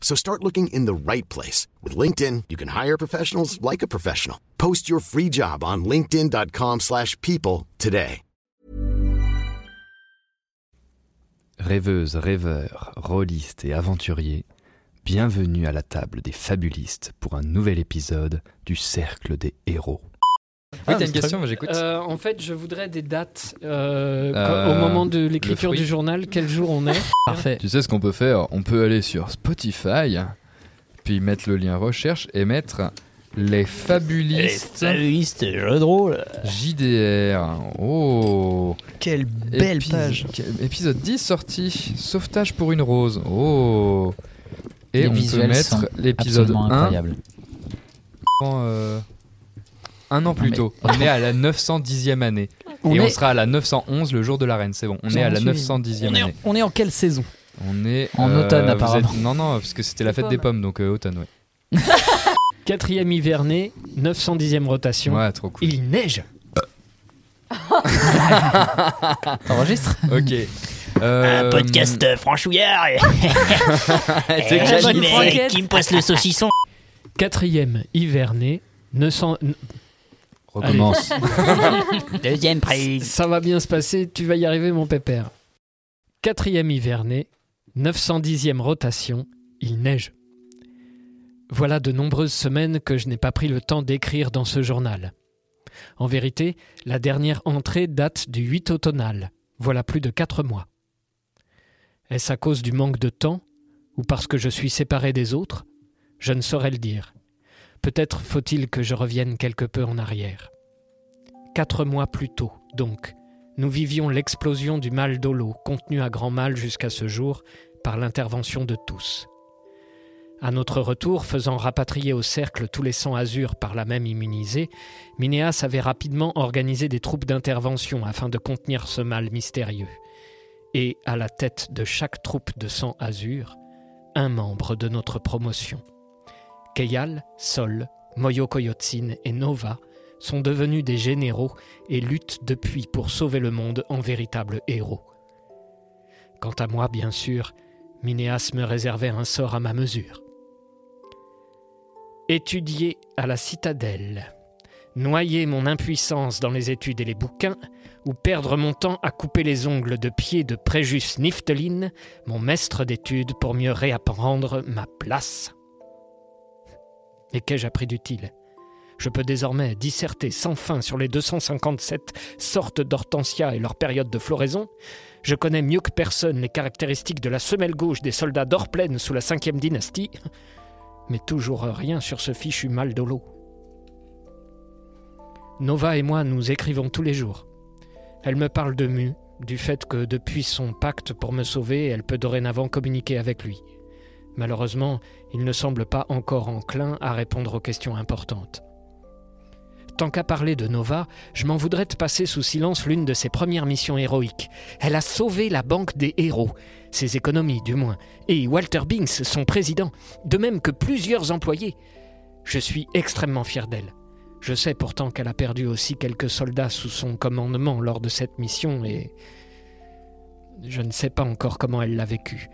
So start looking in the right place. With LinkedIn, you can hire professionals like a professional. Post your free job on linkedin.com/people slash people today. Rêveuses, rêveurs, rôlistes et aventuriers, bienvenue à la table des fabulistes pour un nouvel épisode du Cercle des Héros. Oui, Ah, t'as une c'est question, très- j'écoute. Euh, en fait, je voudrais des dates euh, Euh, au moment de l'écriture du journal, quel jour on est. Parfait. Tu sais ce qu'on peut faire? On peut aller sur Spotify, puis mettre le lien recherche et mettre les fabulistes Fabulistes, jeu de rôle. JDR. Oh Quelle belle Épis- page. quel- Épisode 10 sorti. Sauvetage pour une rose. Oh Et Les on peut mettre l'épisode Absolument 1 incroyable. euh, un an plus tôt. On est à la 910e année. On et on sera à la 911 le jour de la reine. C'est bon. On est à la suis- 910e On est, en, année. on est en quelle saison? On est En euh, automne, apparemment. êtes- Non, non, parce que c'était la fête des pommes, donc euh, automne, ouais. Quatrième hiverné, 910e rotation. Ouais, trop cool. Il neige. T'enregistres? Ok. Euh, franchouillard t'es quel bonne niveau franquette. qui me passe le saucisson Quatrième hiverné, 900... Recommence. Deuxième prise Ça va bien se passer, tu vas y arriver mon pépère. Quatrième hiverné, 910e rotation, il neige. Voilà de nombreuses semaines que je n'ai pas pris le temps d'écrire dans ce journal. En vérité, la dernière entrée date du 8 automnal, voilà plus de quatre mois. Est-ce à cause du manque de temps ou parce que je suis séparé des autres? Je ne saurais le dire. Peut-être faut-il que je revienne quelque peu en arrière. Quatre mois plus tôt, donc, nous vivions l'explosion du mal d'Olo, contenu à grand mal jusqu'à ce jour par l'intervention de tous. À notre retour, faisant rapatrier au cercle tous les sangs azur par la même immunisés, Minéas avait rapidement organisé des troupes d'intervention afin de contenir ce mal mystérieux. Et à la tête de chaque troupe de sang azur, un membre de notre promotion. Keyal, Sol, Moyo Koyotsin et Nova sont devenus des généraux et luttent depuis pour sauver le monde en véritables héros. Quant à moi, bien sûr, Minéas me réservait un sort à ma mesure. Étudier à la citadelle, noyer mon impuissance dans les études et les bouquins, ou perdre mon temps à couper les ongles de pied de Préjus Nifteline, mon maître d'études, pour mieux réapprendre ma place. Et qu'ai-je appris d'utile? Je peux désormais disserter sans fin sur les 257 sortes d'hortensia et leur période de floraison. Je connais mieux que personne les caractéristiques de la semelle gauche des soldats d'Orplaine sous la cinquième dynastie. Mais toujours rien sur ce fichu mal d'Olo. Nova et moi nous écrivons tous les jours. Elle me parle de Mu, du fait que depuis son pacte pour me sauver, elle peut dorénavant communiquer avec lui. Malheureusement, il ne semble pas encore enclin à répondre aux questions importantes. Tant qu'à parler de Nova, je m'en voudrais de passer sous silence l'une de ses premières missions héroïques. Elle a sauvé la Banque des Héros, ses économies du moins, et Walter Binks, son président, de même que plusieurs employés. Je suis extrêmement fier d'elle. Je sais pourtant qu'elle a perdu aussi quelques soldats sous son commandement lors de cette mission et je ne sais pas encore comment elle l'a vécu.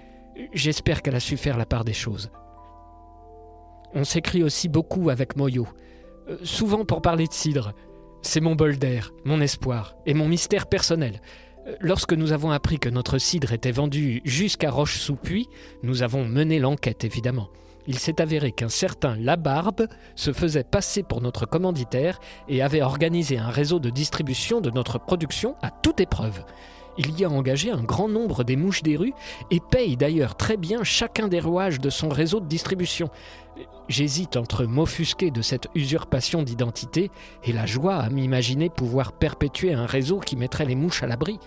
J'espère qu'elle a su faire la part des choses. On s'écrit aussi beaucoup avec Moyo, euh, souvent pour parler de cidre. C'est mon bol d'air, mon espoir et mon mystère personnel. Euh, Lorsque nous avons appris que notre cidre était vendu jusqu'à Roche-sous-Puy, nous avons mené l'enquête évidemment. Il s'est avéré qu'un certain Labarbe se faisait passer pour notre commanditaire et avait organisé un réseau de distribution de notre production à toute épreuve. Il y a engagé un grand nombre des mouches des rues et paye d'ailleurs très bien chacun des rouages de son réseau de distribution. J'hésite entre m'offusquer de cette usurpation d'identité et la joie à m'imaginer pouvoir perpétuer un réseau qui mettrait les mouches à l'abri.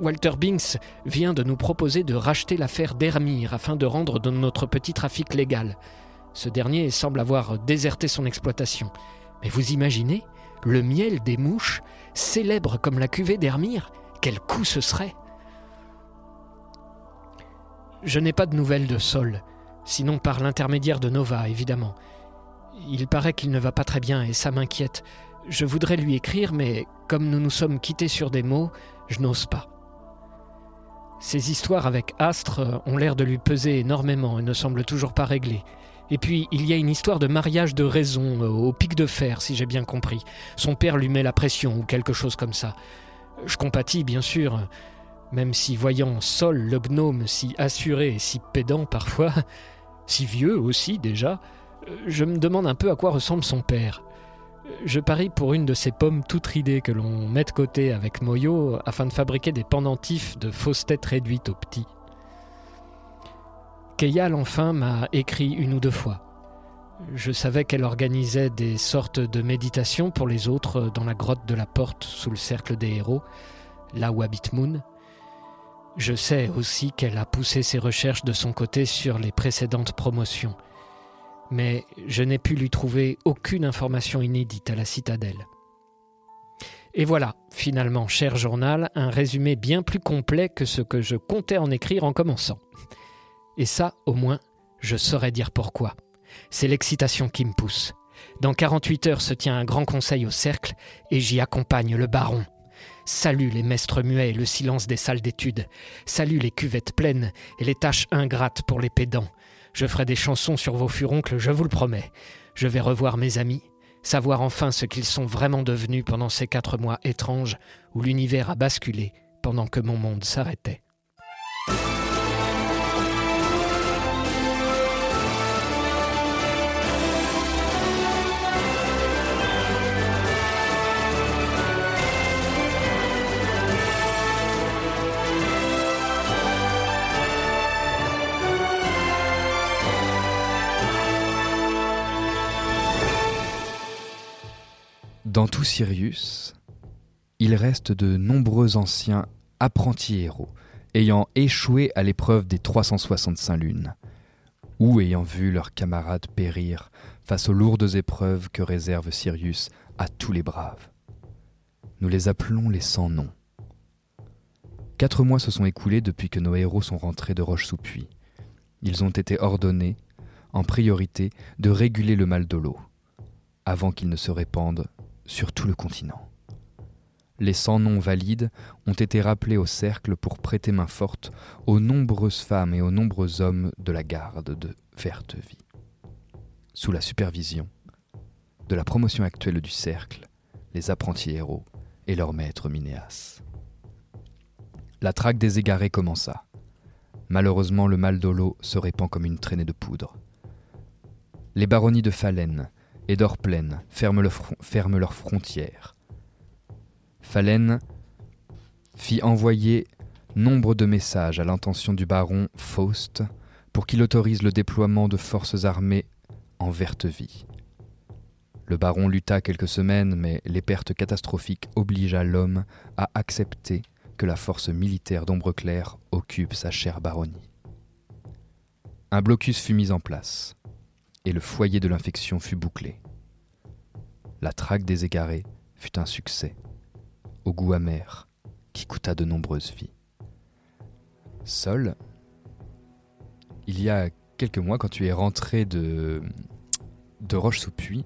Walter Binks vient de nous proposer de racheter l'affaire d'Hermire afin de rendre de notre petit trafic légal. Ce dernier semble avoir déserté son exploitation. Mais vous imaginez Le miel des mouches, célèbre comme la cuvée d'Hermire Quel coup ce serait Je n'ai pas de nouvelles de Sol, sinon par l'intermédiaire de Nova, évidemment. Il paraît qu'il ne va pas très bien et ça m'inquiète. Je voudrais lui écrire, mais comme nous nous sommes quittés sur des mots, je n'ose pas. Ces histoires avec Astre ont l'air de lui peser énormément et ne semblent toujours pas réglées. Et puis, il y a une histoire de mariage de raison, euh, au pic de fer, si j'ai bien compris. Son père lui met la pression ou quelque chose comme ça. Je compatis, bien sûr, même si voyant Sol, le gnome, si assuré et si pédant parfois, si vieux aussi déjà, je me demande un peu à quoi ressemble son père. Je parie pour une de ces pommes toutes ridées que l'on met de côté avec Moyo afin de fabriquer des pendentifs de fausses têtes réduites au petit. Keyal enfin m'a écrit une ou deux fois. Je savais qu'elle organisait des sortes de méditations pour les autres dans la grotte de la porte sous le cercle des héros, là où habite Moon. Je sais aussi qu'elle a poussé ses recherches de son côté sur les précédentes promotions mais je n'ai pu lui trouver aucune information inédite à la citadelle. Et voilà, finalement, cher journal, un résumé bien plus complet que ce que je comptais en écrire en commençant. Et ça, au moins, je saurais dire pourquoi. C'est l'excitation qui me pousse. Dans 48 heures se tient un grand conseil au cercle et j'y accompagne le baron. Salut les maîtres muets et le silence des salles d'études. Salut les cuvettes pleines et les tâches ingrates pour les pédants. Je ferai des chansons sur vos furoncles, je vous le promets. Je vais revoir mes amis, savoir enfin ce qu'ils sont vraiment devenus pendant ces quatre mois étranges où l'univers a basculé pendant que mon monde s'arrêtait. Dans tout Sirius, il reste de nombreux anciens apprentis héros, ayant échoué à l'épreuve des 365 lunes, ou ayant vu leurs camarades périr face aux lourdes épreuves que réserve Sirius à tous les braves. Nous les appelons les sans noms. Quatre mois se sont écoulés depuis que nos héros sont rentrés de Roche-sous-Puy. Ils ont été ordonnés, en priorité, de réguler le mal de l'eau, avant qu'il ne se répande sur tout le continent. Les cent noms valides ont été rappelés au cercle pour prêter main forte aux nombreuses femmes et aux nombreux hommes de la garde de Vertevie. Sous la supervision de la promotion actuelle du cercle, les apprentis héros et leur maître Minéas. La traque des égarés commença. Malheureusement, le mal d'Olo se répand comme une traînée de poudre. Les baronnies de Falaine et le fron- ferment leurs frontières. Falaine fit envoyer nombre de messages à l'intention du baron Faust pour qu'il autorise le déploiement de forces armées en Vertevie. Le baron lutta quelques semaines, mais les pertes catastrophiques obligea l'homme à accepter que la force militaire d'Ombre Claire occupe sa chère baronnie. Un blocus fut mis en place, et le foyer de l'infection fut bouclé. La traque des égarés fut un succès, au goût amer, qui coûta de nombreuses vies. Seul, il y a quelques mois, quand tu es rentré de, de Roche-sous-Puy,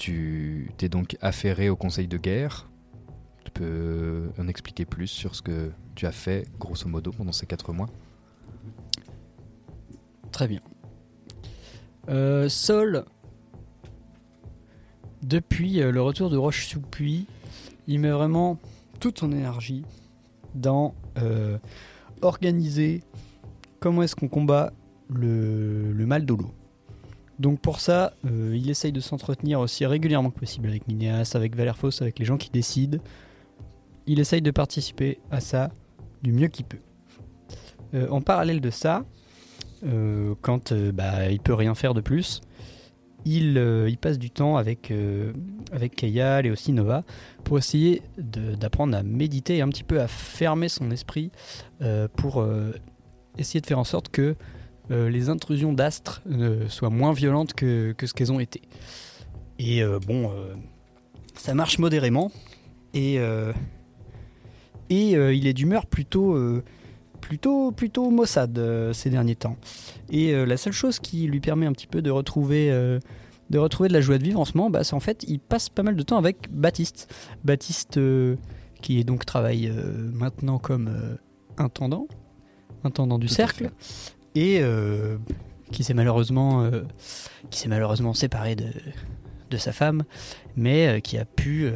Tu t'es donc affairé au conseil de guerre. Tu peux en expliquer plus sur ce que tu as fait, grosso modo, pendant ces quatre mois? Très bien. Euh, Sol, depuis euh, le retour de Roche sous Puy, il met vraiment toute son énergie dans euh, organiser comment est-ce qu'on combat le, mal l'eau. Donc pour ça, euh, il essaye de s'entretenir aussi régulièrement que possible avec Minéas, avec Valerfos, avec les gens qui décident. Il essaye de participer à ça du mieux qu'il peut. En parallèle de ça, euh, quand euh, bah, il peut rien faire de plus, il, euh, passe du temps avec, euh, avec Kayal et aussi Nova pour essayer d'apprendre à méditer et un petit peu à fermer son esprit pour essayer de faire en sorte que les intrusions d'astres soient moins violentes que, que ce qu'elles ont été. Et bon, ça marche modérément et, et il est d'humeur plutôt, plutôt, plutôt maussade euh, ces derniers temps. Et euh, la seule chose qui lui permet un petit peu de retrouver, euh, de retrouver de la joie de vivre en ce moment, bah, c'est en fait, il passe pas mal de temps avec Baptiste. Baptiste, euh, qui est donc travaille euh, maintenant comme euh, intendant, intendant du Tout cercle, et qui s'est malheureusement, qui s'est malheureusement séparé de, de sa femme, mais qui a pu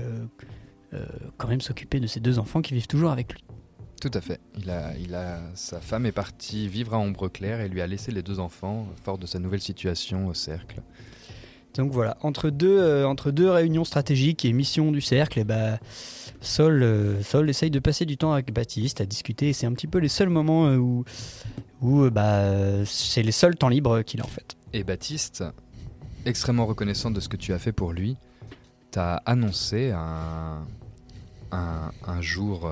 quand même s'occuper de ses deux enfants qui vivent toujours avec lui. Tout à fait. Il a, il a, sa femme est partie vivre à Ombre Claire et lui a laissé les deux enfants, fort de sa nouvelle situation au cercle. Donc voilà, entre deux, euh, entre deux réunions stratégiques et missions du cercle, et bah, Sol, euh, Sol essaye de passer du temps avec Baptiste à discuter. C'est un petit peu les seuls moments euh, où, où bah, c'est les seuls temps libres qu'il a en fait. Et Baptiste, extrêmement reconnaissant de ce que tu as fait pour lui, t'a annoncé un, un, un jour,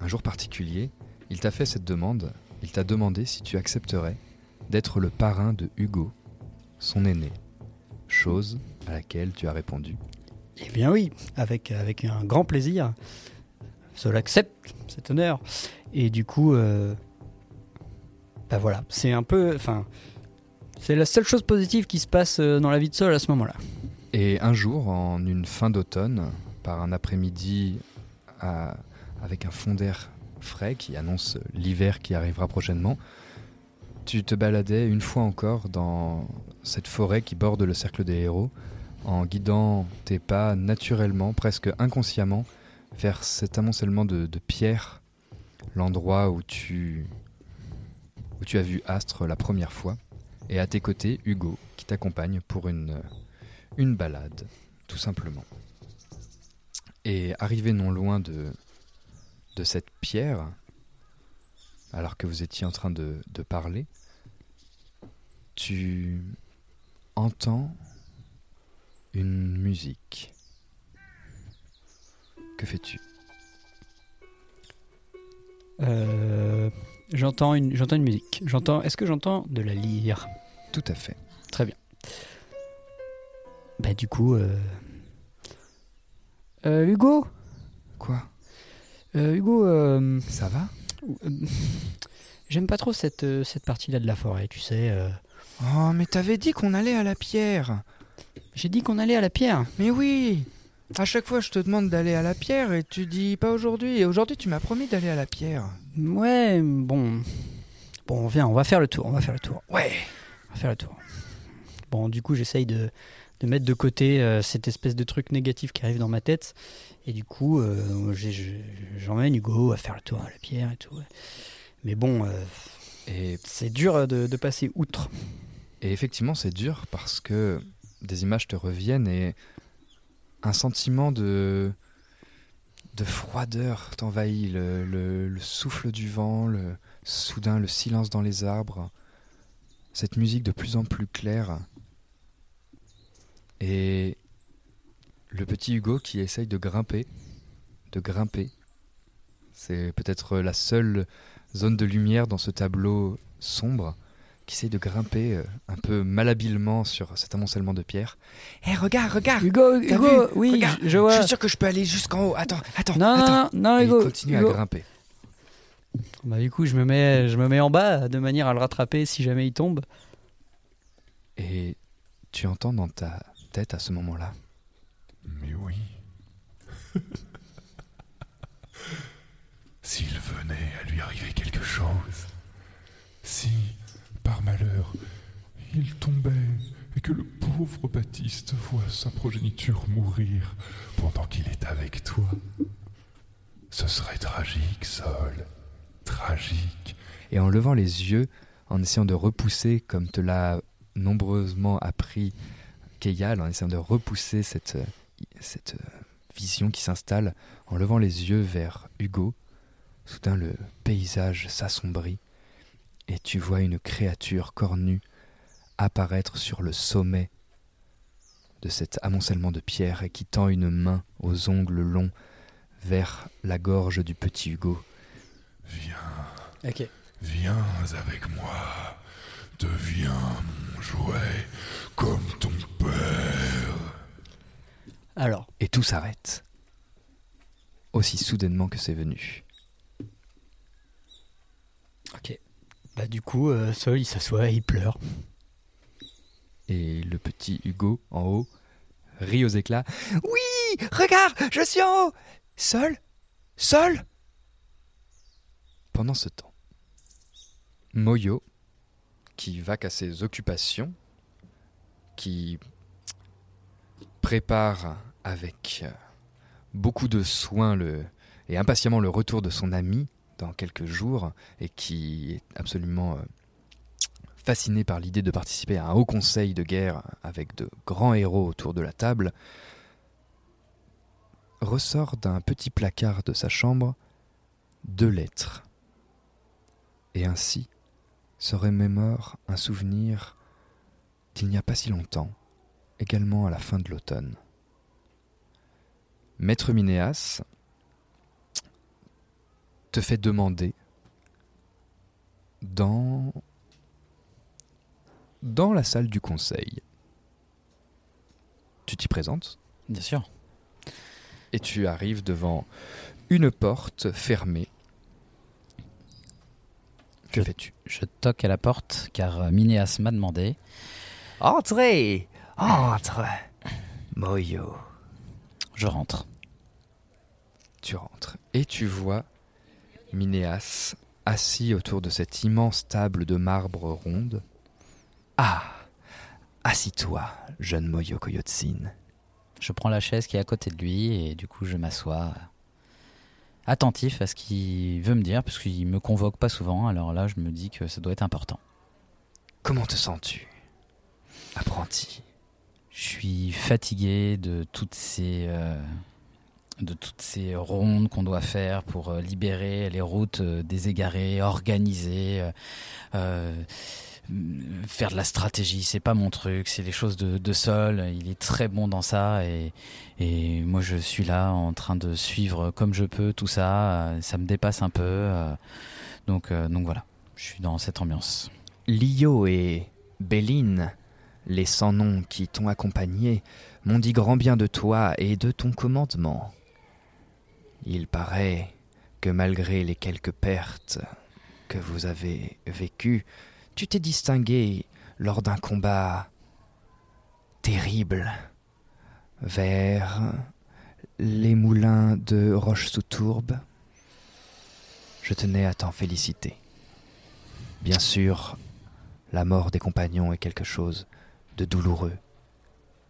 un jour particulier. Il t'a fait cette demande. Il t'a demandé si tu accepterais d'être le parrain de Hugo, son aîné. Chose à laquelle tu as répondu. Eh bien oui, avec, avec un grand plaisir. Sol accepte cet honneur. Et du coup, euh, bah voilà, c'est un peu, enfin, c'est la seule chose positive qui se passe euh, dans la vie de Sol à ce moment-là. Et un jour, en une fin d'automne, par un après-midi à- avec un fond d'air frais qui annonce l'hiver qui arrivera prochainement, tu te baladais une fois encore dans cette forêt qui borde le cercle des héros, en guidant tes pas naturellement, presque inconsciemment, vers cet amoncellement de, pierres, l'endroit où tu, où tu as vu Astre la première fois, et à tes côtés, Hugo, qui t'accompagne pour une une balade, tout simplement. Et arrivé non loin de, de cette pierre, alors que vous étiez en train de, de parler, tu entends une musique. Que fais-tu? Euh, j'entends une, j'entends une musique. J'entends. Est-ce que j'entends de la lyre? Tout à fait. Très bien. Bah du coup, euh... euh, Hugo, Quoi? Hugo, euh, Ça va? euh, j'aime pas trop cette euh, cette partie-là de la forêt. Tu sais, euh, Oh, mais t'avais dit qu'on allait à la pierre j'ai dit qu'on allait à la pierre. Mais oui À chaque fois, je te demande d'aller à la pierre et tu dis pas aujourd'hui. Et aujourd'hui, tu m'as promis d'aller à la pierre. Ouais, bon, bon, viens, on va faire le tour. On va faire le tour. Ouais On va faire le tour. Bon, du coup, j'essaye de, de mettre de côté euh, cette espèce de truc négatif qui arrive dans ma tête. Et du coup, euh, j'emmène Hugo à faire le tour à la pierre et tout. ouais. Mais bon, euh, Et, c'est dur de, de passer outre. et effectivement, c'est dur parce que des images te reviennent et un sentiment de, de froideur t'envahit. Le, le- le souffle du vent, le, soudain le silence dans les arbres, cette musique de plus en plus claire. Et le petit Hugo qui essaye de grimper, de grimper. C'est peut-être la seule zone de lumière dans ce tableau sombre qui essaye de grimper euh, un peu malhabilement sur cet amoncellement de pierres. Hé, regarde, regarde Hugo, Hugo, oui, Regarde, je, je vois. Je suis sûr que je peux aller jusqu'en haut. Attends, attends, Non, non, attends. non, non, Et Hugo. il continue Hugo. à grimper. Bah, du coup, je me, mets, je me mets en bas de manière à le rattraper si jamais il tombe. Et tu entends dans ta tête à ce moment-là. Mais oui. S'il venait à lui arriver quelque chose, si, par malheur, il tombait et que le pauvre Baptiste voit sa progéniture mourir pendant qu'il est avec toi, ce serait tragique, Sol. Tragique. Et en levant les yeux, en essayant de repousser, comme te l'a nombreusement appris Keyal, en essayant de repousser cette, euh, cette euh, vision qui s'installe, en levant les yeux vers Hugo, soudain le paysage s'assombrit et tu vois une créature cornue apparaître sur le sommet de cet amoncellement de pierres et qui tend une main aux ongles longs vers la gorge du petit Hugo. Viens, Ok. viens avec moi. Deviens mon jouet comme ton père. Alors, Et tout s'arrête. Aussi soudainement que c'est venu. ok. Bah du coup, euh, Sol, il s'assoit et il pleure. Et le petit Hugo, en haut, rit aux éclats. Oui Regarde Je suis en haut Seul Seul Pendant ce temps, Moyo, qui va qu'à ses occupations, qui prépare avec beaucoup de soin et impatiemment le retour de son ami dans quelques jours, et qui est absolument euh, fasciné par l'idée de participer à un haut conseil de guerre avec de grands héros autour de la table, ressort d'un petit placard de sa chambre deux lettres. Et ainsi se remémore un souvenir d'il n'y a pas si longtemps, également à la fin de l'automne. Maître Minéas te fait demander dans dans la salle du conseil. Tu t'y présentes? Bien sûr. et tu arrives devant une porte fermée. Que Je- fais-tu? Je toque à la porte car euh, Minéas m'a demandé. Entrez Entre Moyo. Je rentre. Tu rentres et tu vois Minéas assis autour de cette immense table de marbre ronde. Ah Assis-toi, jeune Moyo Koyotsin. Je prends la chaise qui est à côté de lui et du coup je m'assois attentif à ce qu'il veut me dire parce qu'il me convoque pas souvent alors là je me dis que ça doit être important. Comment te sens-tu Apprenti? Je suis fatigué de toutes ces euh, de toutes ces rondes qu'on doit faire pour euh, libérer les routes euh, des égarés, organiser, euh, faire de la stratégie. C'est pas mon truc, c'est les choses de, de Sol. Il est très bon dans ça et, moi je suis là en train de suivre comme je peux tout ça. Euh, Ça me dépasse un peu, euh, donc euh, donc voilà. Je suis dans cette ambiance. Lio et Béline, les sans noms qui t'ont accompagné, m'ont dit grand bien de toi et de ton commandement. Il paraît que malgré les quelques pertes que vous avez vécues, tu t'es distingué lors d'un combat terrible vers les moulins de Roche-sous-Tourbe. Je tenais à t'en féliciter. Bien sûr, la mort des compagnons est quelque chose de douloureux.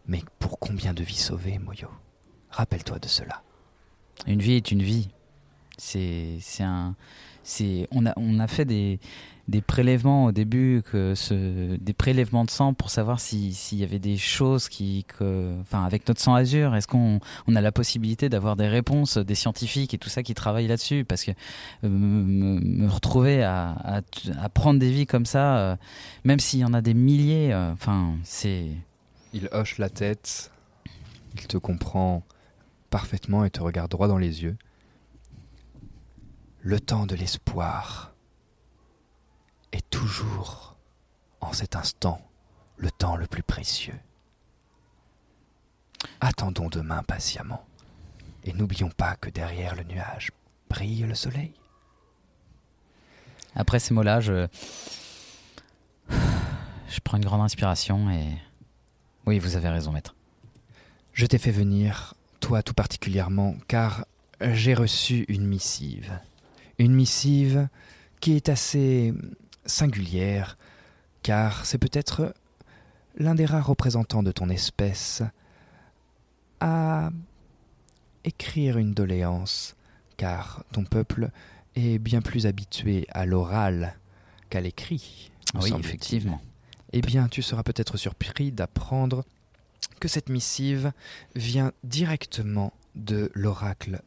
Mais pour combien de vies sauvées, Moyo? Rappelle-toi de cela. Une vie est une vie. C'est c'est un c'est on a on a fait des des prélèvements au début que des prélèvements de sang pour savoir si s'il y avait des choses qui enfin avec notre sang azur est-ce qu'on on a la possibilité d'avoir des réponses des scientifiques et tout ça qui travaillent là-dessus? Parce que euh, me, retrouver à prendre des vies comme ça euh, même s'il y en a des milliers euh, enfin c'est Il hoche la tête, il te comprend parfaitement et te regarde droit dans les yeux. Le temps de l'espoir est toujours, en cet instant, le temps le plus précieux. Attendons demain patiemment, et n'oublions pas que derrière le nuage brille le soleil. Après ces mots-là, je... je prends une grande inspiration et... Oui, vous avez raison, maître. Je t'ai fait venir, toi tout particulièrement, car j'ai reçu une missive. Une missive qui est assez singulière, car c'est peut-être l'un des rares représentants de ton espèce à écrire une doléance, car ton peuple est bien plus habitué à l'oral qu'à l'écrit. Oui, effectivement. Eh bien, tu seras peut-être surpris d'apprendre que cette missive vient directement de l'oracle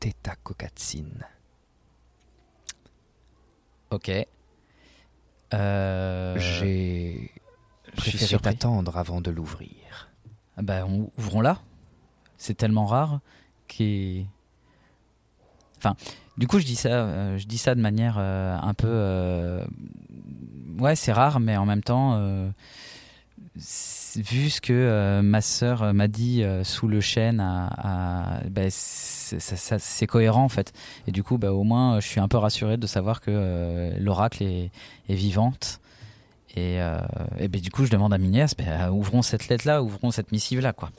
Theta Kokatsin. Ok. Euh, J'ai préféré t'attendre avant de l'ouvrir. Ah Bah, on- ouvrons-la. C'est tellement rare qui. Enfin, du coup, je dis ça, euh, je dis ça de manière euh, un peu. euh, Ouais, c'est rare, mais en même temps, vu ce que euh, ma sœur euh, m'a dit euh, sous le chêne, bah, c'est cohérent en fait. Et du coup, bah, au moins, je suis un peu rassuré de savoir que l'oracle est, vivante. Et, ben, du coup, je demande à bah, ouvrons cette lettre-là, ouvrons cette missive-là, quoi.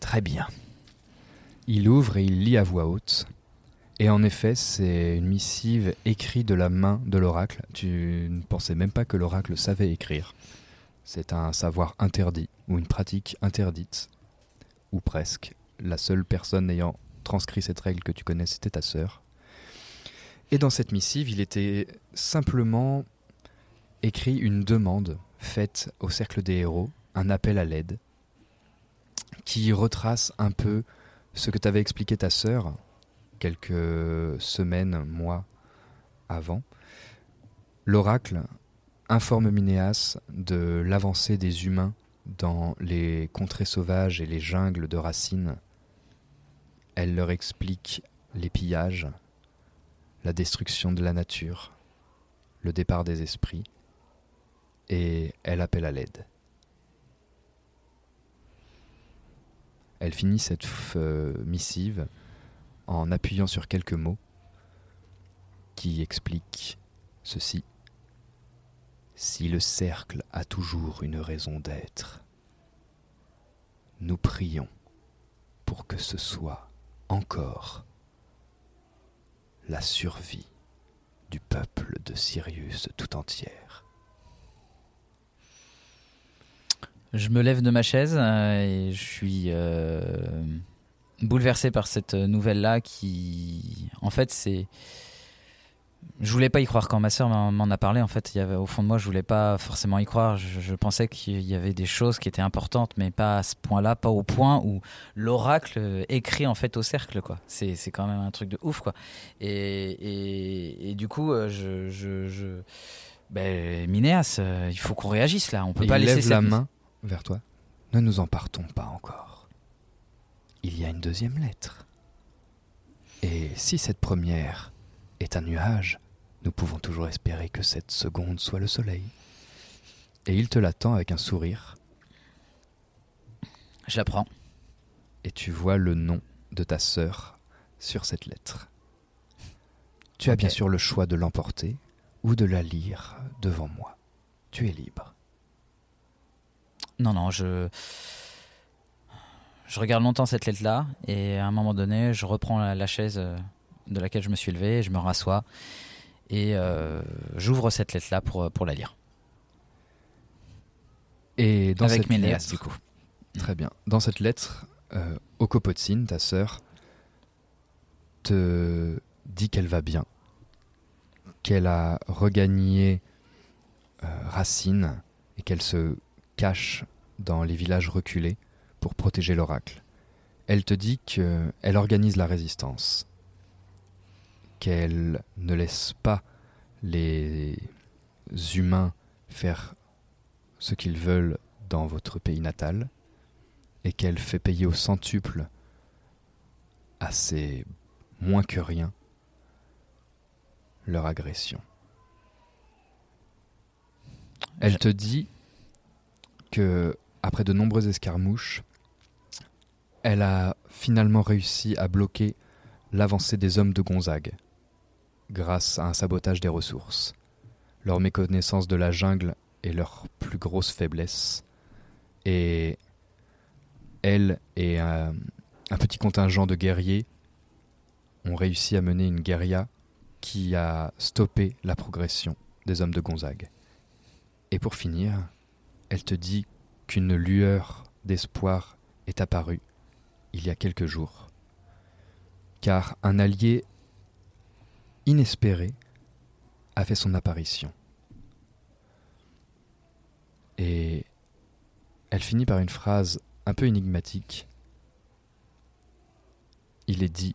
Très bien. Il ouvre et il lit à voix haute. Et en effet, c'est une missive écrite de la main de l'oracle. Tu ne pensais même pas que l'oracle savait écrire. C'est un savoir interdit, ou une pratique interdite, ou presque. La seule personne ayant transcrit cette règle que tu connais, c'était ta sœur. Et dans cette missive, il était simplement écrit une demande faite au cercle des héros, un appel à l'aide, qui retrace un peu ce que t'avait expliqué ta sœur quelques semaines, mois avant. L'oracle informe Minéas de l'avancée des humains dans les contrées sauvages et les jungles de racines. Elle leur explique les pillages, la destruction de la nature, le départ des esprits, et elle appelle à l'aide. Elle finit cette euh, missive en appuyant sur quelques mots qui expliquent ceci. Si le cercle a toujours une raison d'être, nous prions pour que ce soit encore la survie du peuple de Sirius tout entière. Je me lève de ma chaise euh, et je suis euh, bouleversé par cette nouvelle-là qui, en fait, c'est. Je voulais pas y croire quand ma sœur m'en a parlé. En fait, il y avait au fond de moi, je voulais pas forcément y croire. Je, je pensais qu'il y avait des choses qui étaient importantes, mais pas à ce point-là, pas au point où l'oracle écrit en fait au cercle, quoi. C'est c'est quand même un truc de ouf, quoi. Et, et, et du coup, euh, je, je, je... Ben, Minéas, euh, il faut qu'on réagisse là. On peut Et pas il laisser lève cette la main vers toi. Ne nous en partons pas encore. Il y a une deuxième lettre. Et si cette première est un nuage, nous pouvons toujours espérer que cette seconde soit le soleil. Et il te l'attend avec un sourire, Je la prends. et tu vois le nom de ta sœur sur cette lettre. Tu as bien sûr le choix de l'emporter ou de la lire devant moi. Tu es libre. Non, non, je. Je regarde longtemps cette lettre-là, et à un moment donné, je reprends la, la chaise euh, de laquelle je me suis levé, je me rassois, et euh, j'ouvre cette lettre-là pour, pour la lire. Et dans Avec cette du coup. Très bien. Dans cette lettre, euh, ta sœur, te dit qu'elle va bien, qu'elle a regagné euh, Racine et qu'elle se cache dans les villages reculés pour protéger l'oracle. Elle te dit qu'elle organise la résistance, qu'elle ne laisse pas les humains faire ce qu'ils veulent dans votre pays natal et qu'elle fait payer au centuple à ces moins que rien leur agression. Elle te dit que après de nombreuses escarmouches, elle a finalement réussi à bloquer l'avancée des hommes de Gonzague grâce à un sabotage des ressources. Leur méconnaissance de la jungle est leur plus grosse faiblesse et elle et un, petit contingent de guerriers ont réussi à mener une guérilla qui a stoppé la progression des hommes de Gonzague. Et pour finir, elle te dit qu'une lueur d'espoir est apparue il y a quelques jours, car un allié inespéré a fait son apparition. Et elle finit par une phrase un peu énigmatique. Il est dit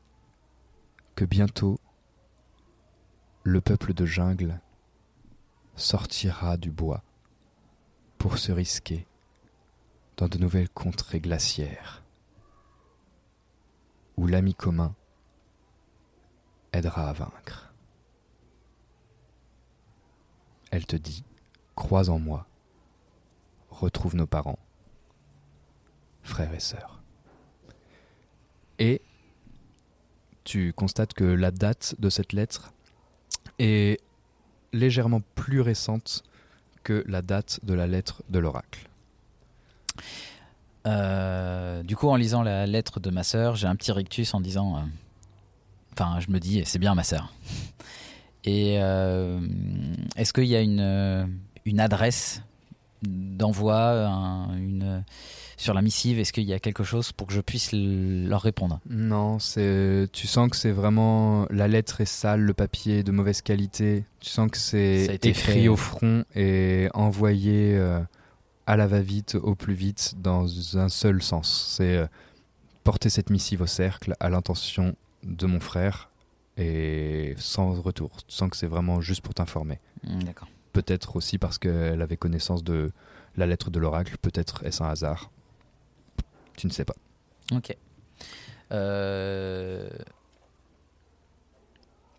que bientôt le peuple de jungle sortira du bois pour se risquer dans de nouvelles contrées glaciaires, où l'ami commun aidera à vaincre. Elle te dit, crois en moi, retrouve nos parents, frères et sœurs. Et tu constates que la date de cette lettre est légèrement plus récente que la date de la lettre de l'oracle. Euh, du coup, en lisant la lettre de ma sœur, j'ai un petit rictus en disant. euh, Enfin, je me dis, c'est bien ma sœur. Et euh, est-ce qu'il y a une, euh, une adresse d'envoi un- une, sur la missive? Est-ce qu'il y a quelque chose pour que je puisse leur répondre? Non, c'est tu sens que c'est vraiment la lettre est sale, le papier est de mauvaise qualité. Tu sens que c'est écrit fait. au front et envoyé euh, à la va-vite, au plus vite, dans un seul sens. C'est euh, porter cette missive au cercle à l'intention de mon frère et sans retour. Tu sens que c'est vraiment juste pour t'informer. Hmm, D'accord. Peut-être aussi parce qu'elle avait connaissance de la lettre de l'oracle. Peut-être est-ce un hasard. Tu ne sais pas. Ok. Euh,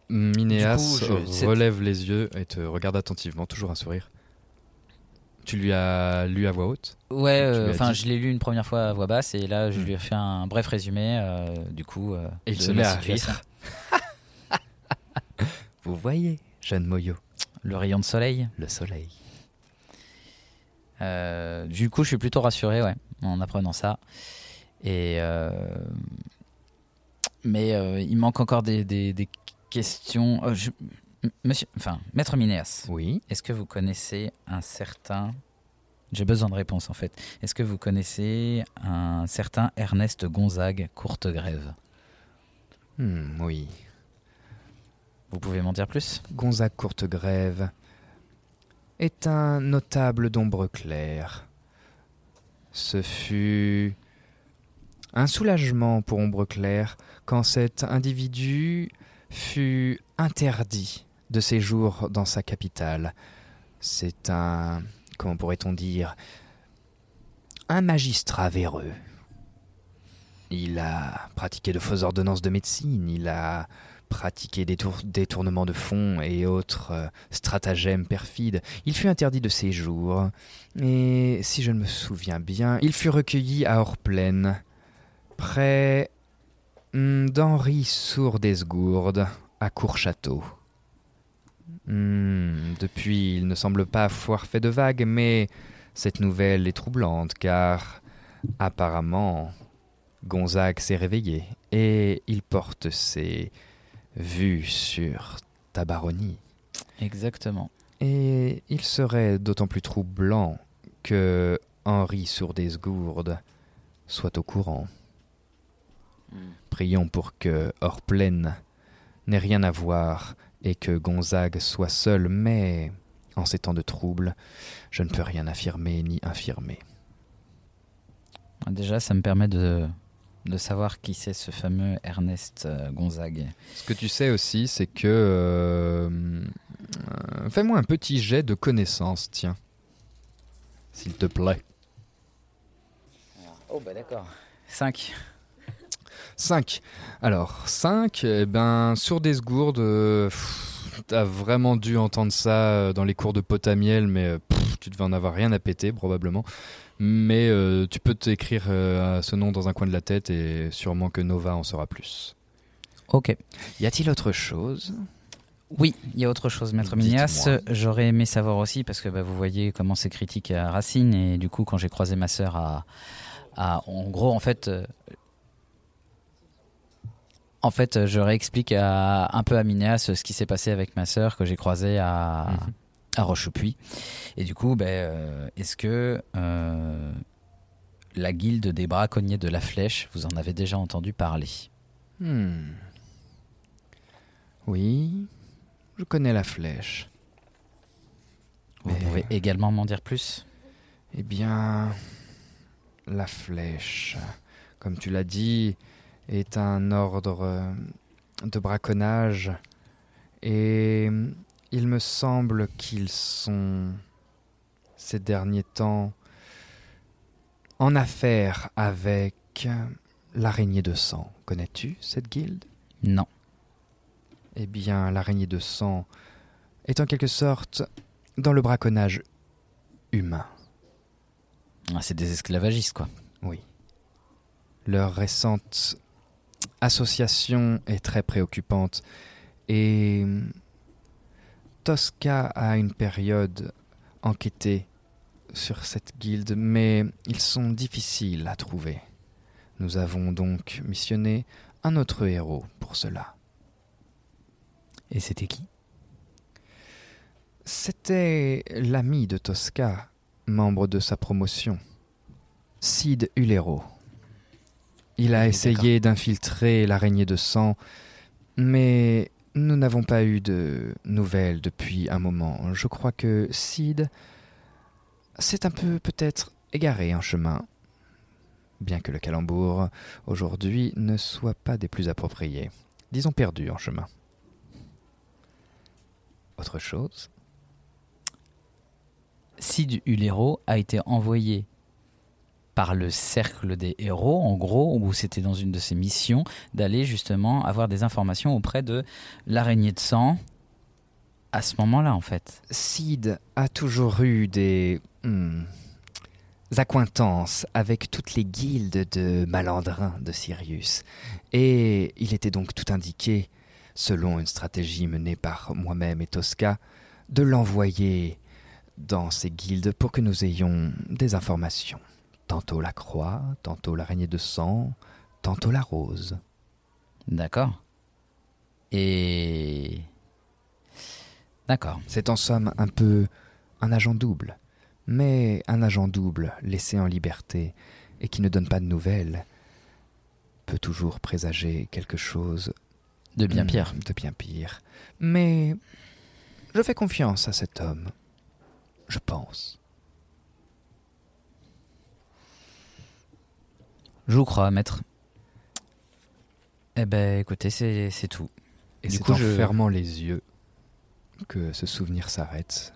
Minéas coup, je- relève les yeux et te regarde attentivement, toujours un sourire. Tu lui as lu à voix haute? Ouais, euh, enfin, dit? je l'ai lu une première fois à voix basse et là, je Hmm. lui ai fait un bref résumé, euh, du coup. Et il se met à rire. Vous voyez, jeune Moyo, Le rayon de soleil. le soleil. Euh, du coup, je suis plutôt rassuré, ouais, en apprenant ça. Et euh, mais euh, il manque encore des, des- des questions. Je- Monsieur, enfin, Maître Minéas, Oui. est-ce que vous connaissez un certain J'ai besoin de réponse en fait. Est-ce que vous connaissez un certain Ernest Gonzague Courtegrève? Hmm, oui. Vous pouvez m'en dire plus? Gonzague Courtegrève est un notable d'ombre claire. Ce fut un soulagement pour Ombre Claire quand cet individu fut interdit de séjour dans sa capitale. C'est un, comment pourrait-on dire, un magistrat véreux. Il a pratiqué de fausses ordonnances de médecine, il a pratiqué des tour- détournements de fonds et autres euh, stratagèmes perfides. Il fut interdit de séjour, et si je ne me souviens bien, il fut recueilli à Orplaine, près hmm, d'Henri Sourdesgourde, à Courchâteau. Hmm, depuis, il ne semble pas avoir fait de vagues, mais cette nouvelle est troublante, car apparemment, Gonzague s'est réveillé, et il porte ses vues sur ta baronnie. Exactement. Et il serait d'autant plus troublant que Henri Sourdesgourde soit au courant. Prions pour que Orplaine n'ait rien à voir et que Gonzague soit seul, mais en ces temps de trouble, je ne peux rien affirmer ni infirmer. Déjà, ça me permet de, de savoir qui c'est ce fameux Ernest euh, Gonzague. Ce que tu sais aussi, c'est que... euh, euh, Fais-moi un petit jet de connaissances, tiens. S'il te plaît. Oh bah d'accord. 5. 5. Alors, 5, eh ben, sur des gourdes, euh, pff, t'as vraiment dû entendre ça euh, dans les cours de potamiel, mais euh, pff, tu devais en avoir rien à péter, probablement. Mais euh, tu peux t'écrire euh, ce nom dans un coin de la tête et sûrement que Nova en saura plus. Ok. Y a-t-il autre chose? Oui, il y a autre chose, Maître. Minias. J'aurais aimé savoir aussi, parce que bah, vous voyez comment c'est critique à Racine, et du coup, quand j'ai croisé ma sœur à, à, en gros, en fait, euh, en fait, je réexplique à, un peu à Minéas ce qui s'est passé avec ma sœur que j'ai croisée à, à Rochepuis. Et du coup, ben, euh, est-ce que euh, la guilde des braconniers de la Flèche, vous en avez déjà entendu parler? Hmm. Oui, je connais la flèche. Vous Mais- pouvez également m'en dire plus? Eh bien, la flèche, comme tu l'as dit, est un ordre euh, de braconnage et il me semble qu'ils sont, ces derniers temps, en affaire avec l'araignée de sang. Connais-tu cette guilde? Non. Eh bien, l'araignée de sang est en quelque sorte dans le braconnage humain. Ah, C'est des esclavagistes, quoi. Oui. Leur récente association est très préoccupante et hum, Tosca a une période enquêté sur cette guilde, mais ils sont difficiles à trouver. Nous avons donc missionné un autre héros pour cela. Et c'était qui? C'était l'ami de Tosca, membre de sa promotion, Sid Ulero. Il a essayé d'infiltrer l'araignée de sang, mais nous n'avons pas eu de nouvelles depuis un moment. Je crois que Sid s'est un peu peut-être égaré en chemin, bien que le calembour aujourd'hui ne soit pas des plus appropriés. Disons perdu en chemin. Autre chose? Sid Ulero a été envoyé par le cercle des héros, en gros, où c'était dans une de ses missions d'aller justement avoir des informations auprès de l'araignée de sang à ce moment-là, en fait. Sid a toujours eu des hmm, accointances avec toutes les guildes de malandrins de Sirius. Et il était donc tout indiqué, selon une stratégie menée par moi-même et Tosca, de l'envoyer dans ces guildes pour que nous ayons des informations. Tantôt la croix, tantôt l'araignée de sang, tantôt la rose. D'accord. Et... D'accord. C'est en somme un peu un agent double. Mais un agent double laissé en liberté et qui ne donne pas de nouvelles peut toujours présager quelque chose De bien hmm, pire. De bien pire. Mais je fais confiance à cet homme. Je pense. Je vous crois, maître. Eh ben, écoutez, c'est tout. Et c'est en je- fermant les yeux que ce souvenir s'arrête.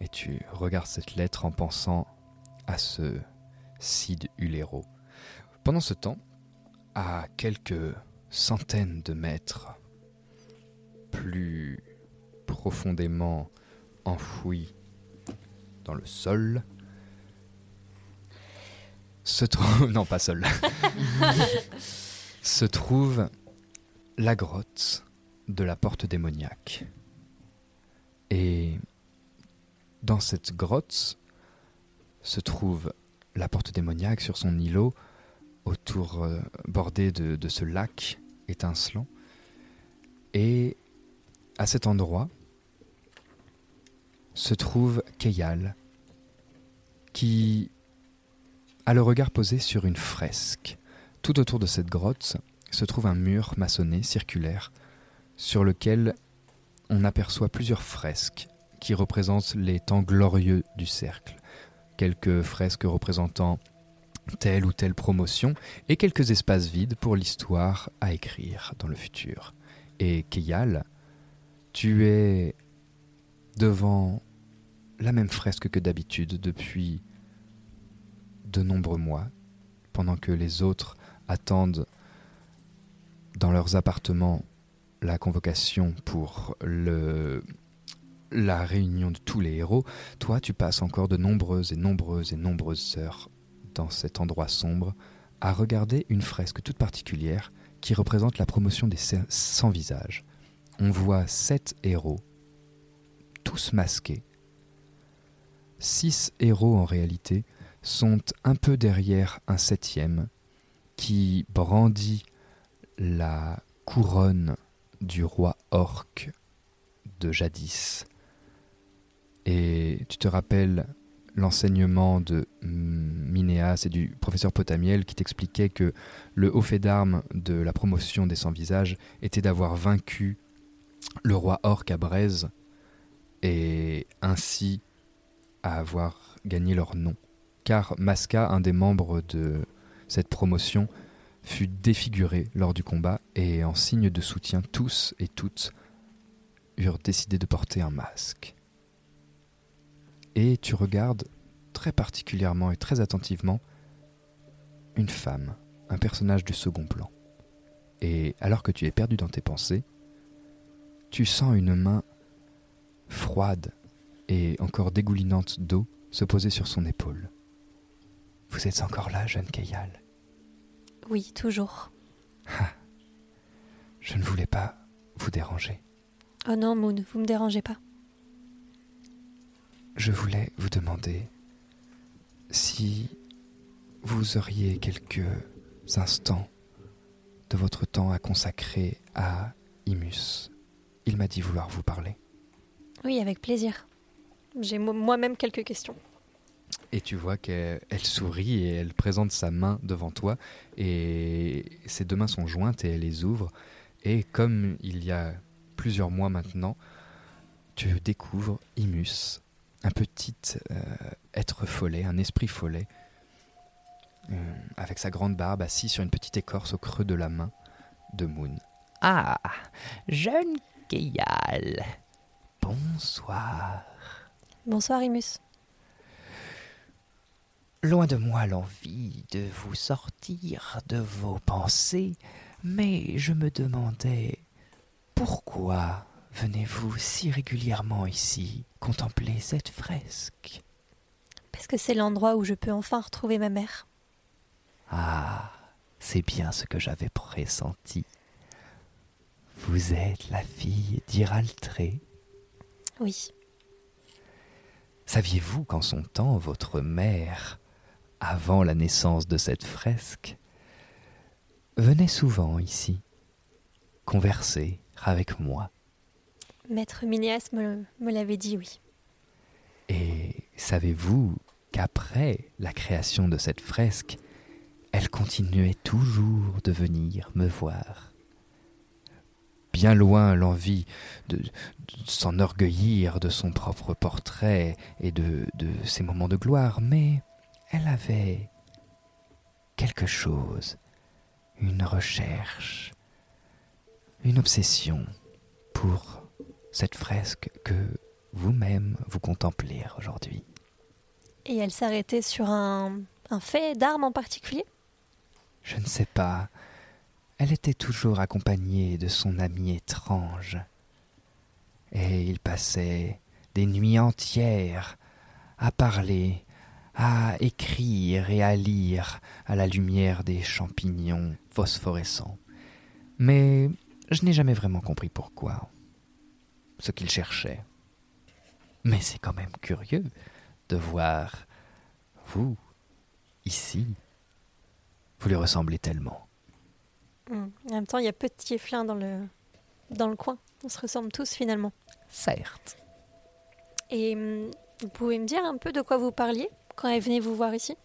Et tu regardes cette lettre en pensant à ce Cid Ulero. Pendant ce temps, à quelques centaines de mètres plus profondément enfouis dans le sol, se trouve... Non, pas sol. se trouve la grotte de la porte démoniaque. Et dans cette grotte se trouve la porte démoniaque sur son îlot, autour euh, bordé de, de ce lac étincelant. Et à cet endroit se trouve Keyal, qui a le regard posé sur une fresque. Tout autour de cette grotte se trouve un mur maçonné circulaire sur lequel on aperçoit plusieurs fresques qui représentent les temps glorieux du cercle. Quelques fresques représentant telle ou telle promotion et quelques espaces vides pour l'histoire à écrire dans le futur. Et Keyal, tu es devant la même fresque que d'habitude depuis de nombreux mois, pendant que les autres attendent dans leurs appartements la convocation pour le, la réunion de tous les héros, toi tu passes encore de nombreuses et nombreuses et nombreuses heures dans cet endroit sombre à regarder une fresque toute particulière qui représente la promotion des sans visages. On voit sept héros, tous masqués. Six héros en réalité, sont un peu derrière un septième qui brandit la couronne du roi orc de jadis. Et tu te rappelles l'enseignement de Minéas et du professeur Potamiel qui t'expliquait que le haut fait d'armes de la promotion des sans-visages était d'avoir vaincu le roi orc à Braise et ainsi à avoir gagné leur nom. Car Masca, un des membres de cette promotion, fut défiguré lors du combat et en signe de soutien, tous et toutes eurent décidé de porter un masque. Et tu regardes très particulièrement et très attentivement une femme, un personnage du second plan. Et alors que tu es perdu dans tes pensées, tu sens une main froide et encore dégoulinante d'eau se poser sur son épaule. Vous êtes encore là, jeune Kayal Oui, toujours. Ah, je ne voulais pas vous déranger. Oh non, Moon, vous me dérangez pas. Je voulais vous demander si vous auriez quelques instants de votre temps à consacrer à Imus. Il m'a dit vouloir vous parler. Oui, avec plaisir. J'ai moi-même quelques questions. Et tu vois qu'elle sourit et elle présente sa main devant toi et ses deux mains sont jointes et elle les ouvre. Et comme il y a plusieurs mois maintenant, tu découvres Imus, un petit euh, être follet, un esprit follet, euh, avec sa grande barbe assis sur une petite écorce au creux de la main de Moon. Ah, jeune Keyal, bonsoir. Bonsoir Imus. Loin de moi l'envie de vous sortir de vos pensées, mais je me demandais pourquoi venez-vous si régulièrement ici contempler cette fresque? Parce que c'est l'endroit où je peux enfin retrouver ma mère. Ah, c'est bien ce que j'avais pressenti. Vous êtes la fille d'Iraltré Oui. Saviez-vous qu'en son temps, votre mère, avant la naissance de cette fresque, venait souvent ici, converser avec moi Maître Minéas me, me l'avait dit, oui. Et savez-vous qu'après la création de cette fresque, elle continuait toujours de venir me voir? Bien loin l'envie de, de s'enorgueillir de son propre portrait et de, de ses moments de gloire, mais elle avait quelque chose, une recherche, une obsession pour cette fresque que vous-même vous contemplez aujourd'hui. Et elle s'arrêtait sur un, un fait d'armes en particulier? Je ne sais pas. Elle était toujours accompagnée de son ami étrange. Et ils passaient des nuits entières à parler, à écrire et à lire à la lumière des champignons phosphorescents. Mais je n'ai jamais vraiment compris pourquoi, ce qu'ils cherchaient. Mais c'est quand même curieux de voir vous ici. Vous lui ressemblez tellement. Hmm. En même temps, il y a peu de tieflins dans le, dans le coin. On se ressemble tous finalement. Certes. Et hum, vous pouvez me dire un peu de quoi vous parliez? Quand elle venait vous voir ici?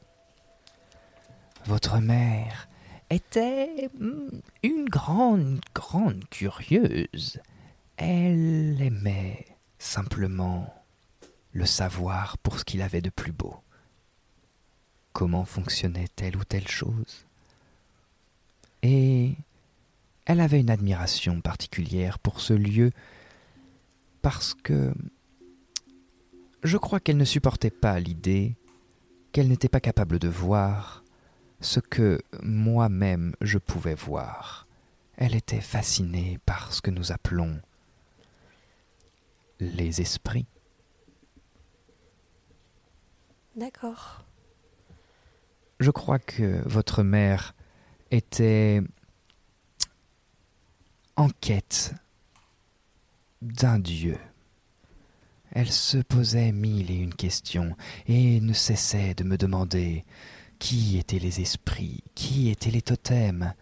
Votre mère était hmm, une grande, grande curieuse. Elle aimait simplement le savoir pour ce qu'il avait de plus beau. Comment fonctionnait telle ou telle chose? Et elle avait une admiration particulière pour ce lieu parce que je crois qu'elle ne supportait pas l'idée qu'elle n'était pas capable de voir ce que moi-même je pouvais voir. Elle était fascinée par ce que nous appelons les esprits. D'accord. Je crois que votre mère était en quête d'un dieu. Elle se posait mille et une questions et ne cessait de me demander qui étaient les esprits, qui étaient les totems.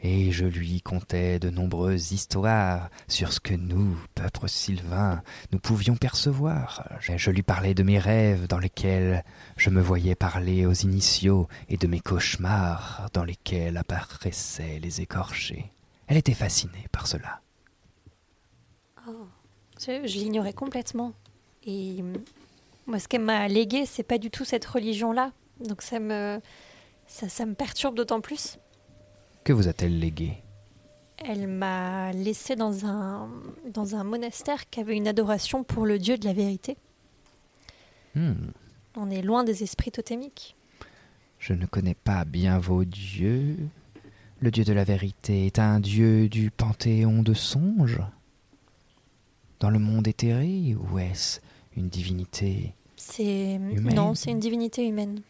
Et je lui contais de nombreuses histoires sur ce que nous, peuple sylvain, nous pouvions percevoir. Je, lui parlais de mes rêves dans lesquels je me voyais parler aux initiaux et de mes cauchemars dans lesquels apparaissaient les écorchés. Elle était fascinée par cela. Je, je l'ignorais complètement. Et hum, moi, ce qu'elle m'a légué, c'est pas du tout cette religion-là. Donc ça me, ça, ça me perturbe d'autant plus. Que vous a-t-elle légué? Elle m'a laissé dans un, dans un monastère qui avait une adoration pour le dieu de la vérité. Hmm, On est loin des esprits totémiques. Je ne connais pas bien vos dieux. Le dieu de la vérité est un dieu du panthéon de songes Dans le monde éthéré ou est-ce une divinité C'est non, c'est une divinité humaine.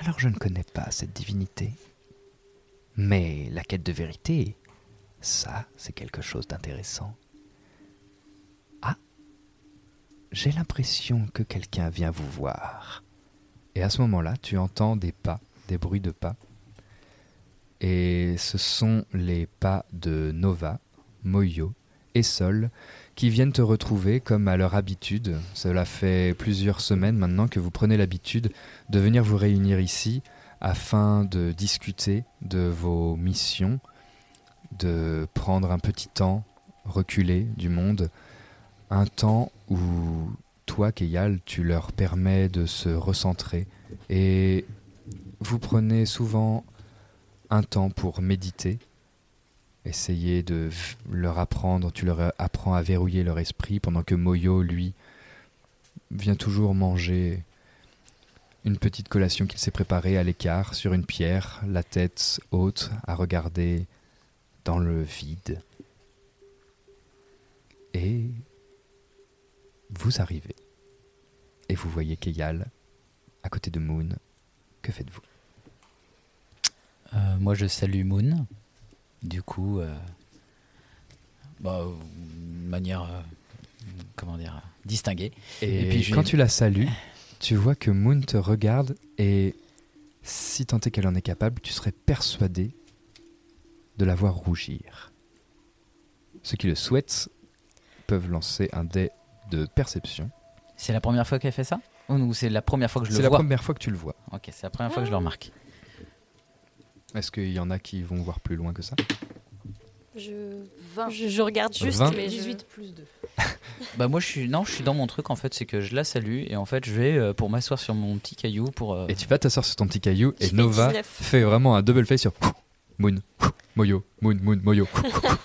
Alors je ne connais pas cette divinité. Mais la quête de vérité, ça, c'est quelque chose d'intéressant. Ah, j'ai l'impression que quelqu'un vient vous voir. Et à ce moment-là, tu entends des pas, des bruits de pas. Et ce sont les pas de Nova, Moyo et Sol qui viennent te retrouver comme à leur habitude. Cela fait plusieurs semaines maintenant que vous prenez l'habitude de venir vous réunir ici afin de discuter de vos missions, de prendre un petit temps reculé du monde, un temps où toi, Keyal, tu leur permets de se recentrer et vous prenez souvent un temps pour méditer, essayer de leur apprendre, tu leur apprends à verrouiller leur esprit pendant que Moyo, lui, vient toujours manger une petite collation qu'il s'est préparée à l'écart sur une pierre, la tête haute à regarder dans le vide. Et vous arrivez. Et vous voyez Keyal à côté de Moon. Que faites-vous? Euh, moi, je salue Moon. Du coup, euh, bah, de manière, euh, comment dire, distinguée. Et, Et puis, quand tu la salues, tu vois que Moon te regarde et si tant est qu'elle en est capable, tu serais persuadé de la voir rougir. Ceux qui le souhaitent peuvent lancer un dé de perception. C'est la première fois qu'elle fait ça? Ou c'est la première fois que je C'est le la vois? première fois que tu le vois. Ok, c'est la première fois que je le remarque. Est-ce qu'il y en a qui vont voir plus loin que ça? Je, 20. je, je regarde juste, 20. mais je- 18 plus 2. Bah moi je suis non je suis dans mon truc en fait c'est que je la salue et en fait je vais euh, pour m'asseoir sur mon petit caillou pour euh, Et tu vas t'asseoir sur ton petit caillou Je et Nova 19. fait vraiment un double face sur Moon, Moyo, Moon, Moon, Moyo.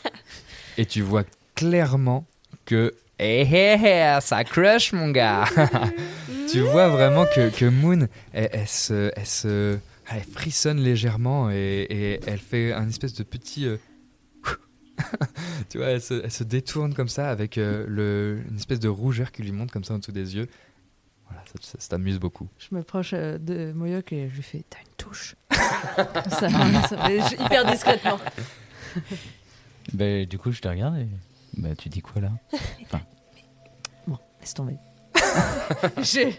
et tu vois clairement que eh, eh, eh, ça crush mon gars. tu vois vraiment que, que Moon, elle, elle se, elle se, elle frissonne légèrement et, et elle fait un espèce de petit. euh, tu vois, elle se, elle se détourne comme ça avec euh, le, une espèce de rougeur qui lui monte comme ça en dessous des yeux. Voilà, ça, ça- ça t'amuse beaucoup. Je m'approche euh, de Moyoc et je lui fais T'as une touche ça, je- Hyper discrètement. bah, du coup je te regarde et bah tu dis quoi là? Bon, laisse tomber. Je-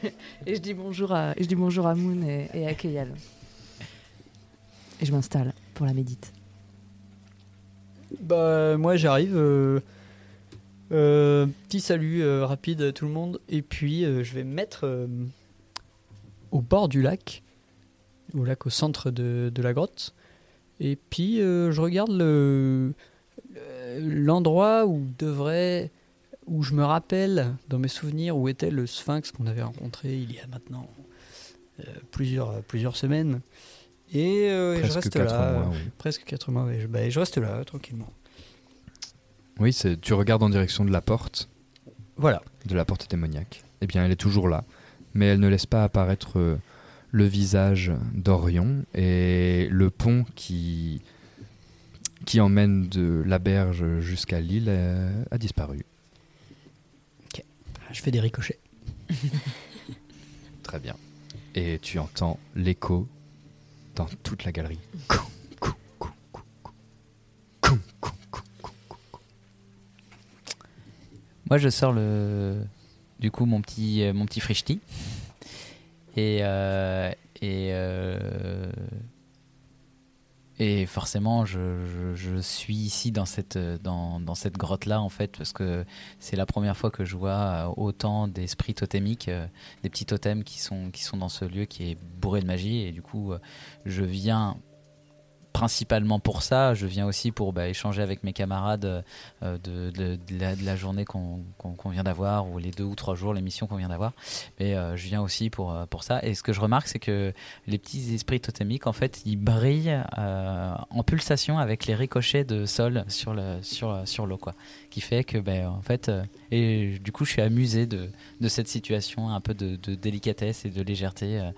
et je dis bonjour à, et je dis bonjour à Moon et, et à Keyal. Et je m'installe pour la médite. Bah, moi j'arrive. euh, euh, petit salut euh, rapide à tout le monde. Et puis je vais me mettre au bord du lac. Au lac au centre de, la grotte. Et puis je regarde le le- l'endroit où devrait. Où je me rappelle dans mes souvenirs où était le sphinx qu'on avait rencontré il y a maintenant plusieurs, plusieurs semaines. Et, euh, et je reste là. mois. oui. Presque 4 mois, je, bah, je reste là, tranquillement. Oui, tu regardes en direction de la porte, Voilà. de la porte démoniaque. Eh bien, elle est toujours là, mais elle ne laisse pas apparaître euh, le visage d'Orion et le pont qui qui emmène de la berge jusqu'à l'île euh, a disparu. Je fais des ricochets. Très bien. Et tu entends l'écho dans toute la galerie. Moi je sors le du coup mon petit, euh, mon petit frichti. Et, euh, et, euh, et forcément, je, suis ici dans cette, dans, dans cette grotte-là, en fait, parce que c'est la première fois que je vois euh, autant d'esprits totémiques, euh, des petits totems qui sont, qui sont dans ce lieu qui est bourré de magie. Et du coup, euh, je viens principalement pour ça. Je viens aussi pour bah, échanger avec mes camarades euh, de, la, journée qu'on vient d'avoir, ou les deux ou trois jours, les missions qu'on vient d'avoir. Mais euh, je viens aussi pour, euh, pour ça. Et ce que je remarque, c'est que les petits esprits totémiques, en fait, ils brillent en pulsation avec les ricochets de sol sur le sur sur l'eau, quoi. Qui fait que, ben, en fait, et du coup, je suis amusé de, de cette situation, un peu de, délicatesse et de légèreté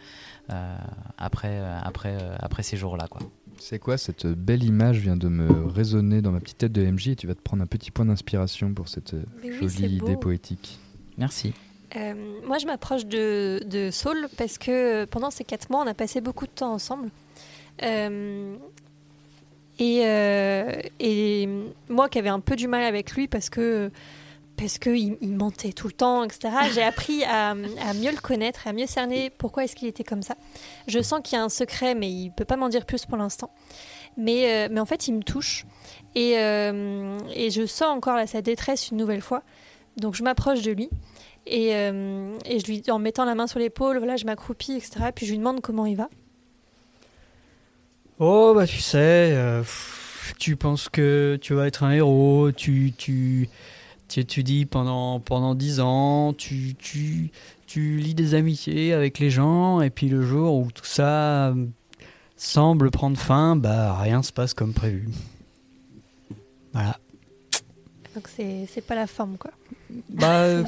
après après après ces jours-là, quoi. C'est quoi cette belle image vient de me résonner dans ma petite tête de MJ et tu vas te prendre un petit point d'inspiration pour cette euh, oui, jolie idée poétique. Merci. Euh, moi, je m'approche de, de Saul parce que pendant ces quatre mois, on a passé beaucoup de temps ensemble. Euh, et, euh, et moi qui avais un peu du mal avec lui parce que parce qu'il il mentait tout le temps, etc. J'ai appris à, mieux le connaître, à mieux cerner pourquoi est-ce qu'il était comme ça. Je sens qu'il y a un secret, mais il peut pas m'en dire plus pour l'instant. Mais, euh, mais en fait, il me touche. Et, euh, et je sens encore sa détresse une nouvelle fois. Donc je m'approche de lui. Et, euh, et je lui, en mettant la main sur l'épaule, voilà, je m'accroupis, etc. Puis je lui demande comment il va. Oh, bah tu sais, tu penses que tu vas être un héros, tu, tu, tu étudies pendant, pendant 10 ans, tu, tu, tu lis des amitiés avec les gens, et puis le jour où tout ça euh, semble prendre fin, bah rien se passe comme prévu. Voilà. Donc c'est c'est pas la forme, quoi. Bah, euh,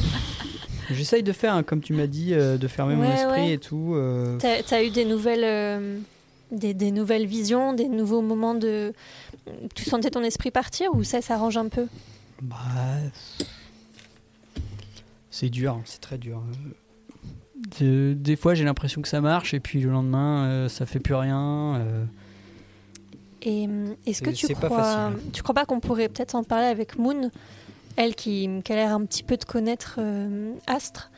j'essaye de faire, hein, comme tu m'as dit, euh, de fermer mon esprit ouais. et tout. euh, T'as as eu des nouvelles, des, des nouvelles visions, des nouveaux moments de. Tu sentais ton esprit partir ou ça s'arrange un peu? Bah, c'est dur, c'est très dur. De- des fois, j'ai l'impression que ça marche, et puis le lendemain, euh, ça fait plus rien. euh. Et euh, est-ce que tu crois, tu crois pas qu'on pourrait peut-être en parler avec Moon, elle qui, qui a l'air un petit peu de connaître euh, Astre,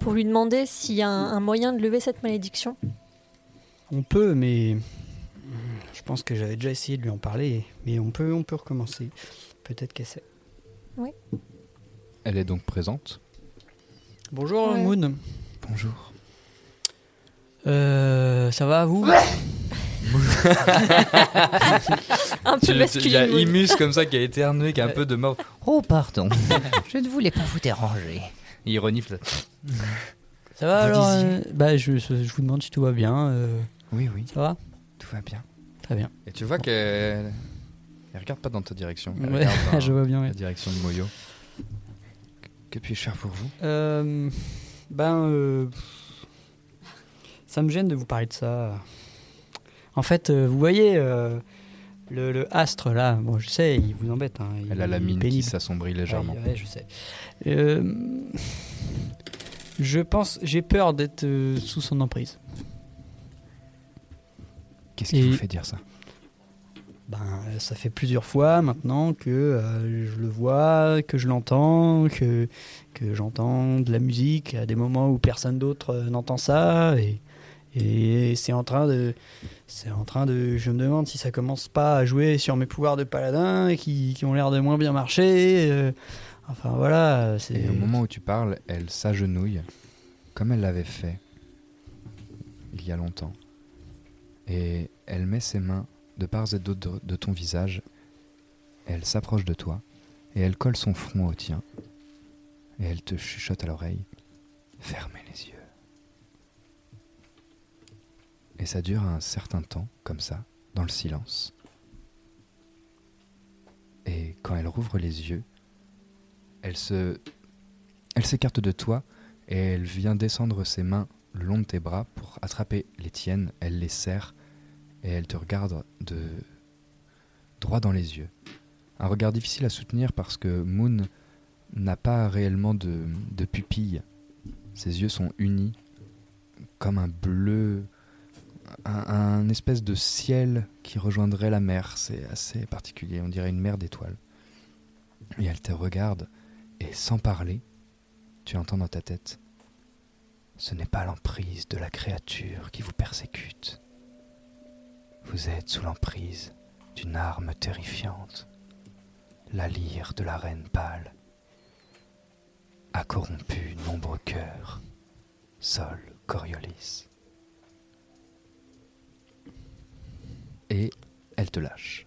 pour lui demander s'il y a un, un moyen de lever cette malédiction? On peut, mais je pense que j'avais déjà essayé de lui en parler. Mais on peut, on peut recommencer. Peut-être qu'elle sait. Elle est donc présente. Bonjour Ouais. Moon. Bonjour. Euh, ça va vous Un peu Il y a. Moon. Imus comme ça qui a éternué, qui a un peu de mort. Oh pardon, je ne voulais pas vous déranger. Il renifle. Ça va Vous alors disiez euh, Bah, je, je vous demande si tout va bien. euh, Oui, oui, ça va? Tout va bien. Très bien. Et tu vois qu'elle elle regarde pas dans ta direction. Elle Ouais, regarde dans je vois bien. ouais. la direction de Moyo. Que puis-je faire pour vous? Euh, ben, euh, ça me gêne de vous parler de ça. En fait, euh, vous voyez, le, le astre là, bon, je sais, il vous embête. hein, il Elle a la mine qui s'assombrit légèrement. Ouais, ouais, je sais. Je pense, j'ai peur d'être sous son emprise. Qu'est-ce qui vous fait dire ça? Ben, ça fait plusieurs fois maintenant que euh, je le vois, que je l'entends, que, que j'entends de la musique à des moments où personne d'autre euh, n'entend ça. Et, c'est en train de. C'est en train de. Je me demande si ça commence pas à jouer sur mes pouvoirs de paladin qui, ont l'air de moins bien marcher. euh, enfin voilà. Et au moment où tu parles, elle s'agenouille, comme elle l'avait fait il y a longtemps. Et elle met ses mains de part et d'autre de, ton visage. Elle s'approche de toi et elle colle son front au tien. Et elle te chuchote à l'oreille. Fermez les yeux. Et ça dure un certain temps, comme ça, dans le silence. Et quand elle rouvre les yeux, elle se elle s'écarte de toi et elle vient descendre ses mains le long de tes bras pour attraper les tiennes. Elle les serre et elle te regarde de droit dans les yeux. Un regard difficile à soutenir parce que Moon n'a pas réellement de, pupille. Ses yeux sont unis comme un bleu, un espèce de ciel qui rejoindrait la mer. C'est assez particulier, on dirait une mer d'étoiles. Et elle te regarde et sans parler, tu entends dans ta tête Ce n'est pas l'emprise de la créature qui vous persécute. Vous êtes sous l'emprise d'une arme terrifiante, la lyre de la reine pâle, a corrompu nombreux cœurs. Sol Coriolis. Et elle te lâche.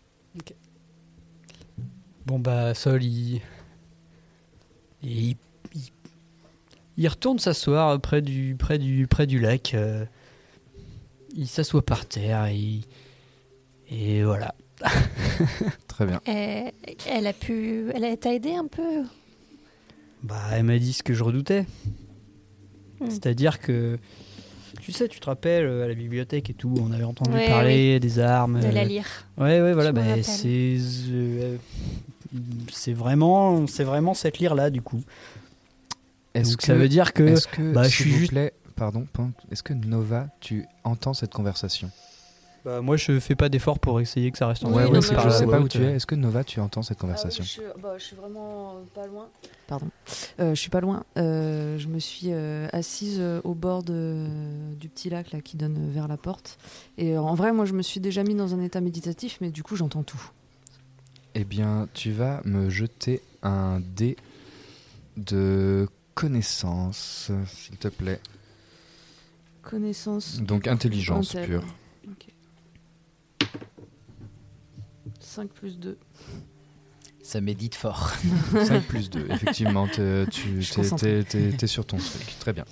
Bon bah Sol il il, il- il retourne s'asseoir près du près du près du lac. euh, il s'assoit par terre et et voilà. Très bien. Et elle a pu. Elle a t'a aidé un peu? Bah elle m'a dit ce que je redoutais. Hmm. C'est-à-dire que tu sais, tu te rappelles euh, à la bibliothèque et tout, on avait entendu Ouais, parler des armes. de la euh, lyre. Ouais, ouais, voilà, bah, c'est euh, c'est vraiment, c'est vraiment cette lyre là du coup. Est-ce que ça veut dire que Est-ce que, bah, je s'il suis vous juste- plaît, pardon, pardon, est-ce que Nova, tu entends cette conversation? Bah, moi je fais pas d'effort pour essayer que ça reste en Oui, Ouais, ouais, je sais pas où tu es. Est-ce que Nova, tu entends cette Ah conversation oui, je, suis- bah, je suis vraiment euh, pas loin. Pardon. Euh, je suis pas loin. Euh, je me suis euh, assise euh, au bord de- du petit lac là qui donne vers la porte. Et en vrai, moi, je me suis déjà mis dans un état méditatif, mais du coup, j'entends tout. Eh bien, tu vas me jeter un dé de connaissance, s'il te plaît. Connaissance. Donc intelligence Intel. pure. Ok. 5 plus 2. Ça médite fort. 5 plus 2, effectivement, t'es- tu t'es- t'es t'es- sur ton truc. Très bien.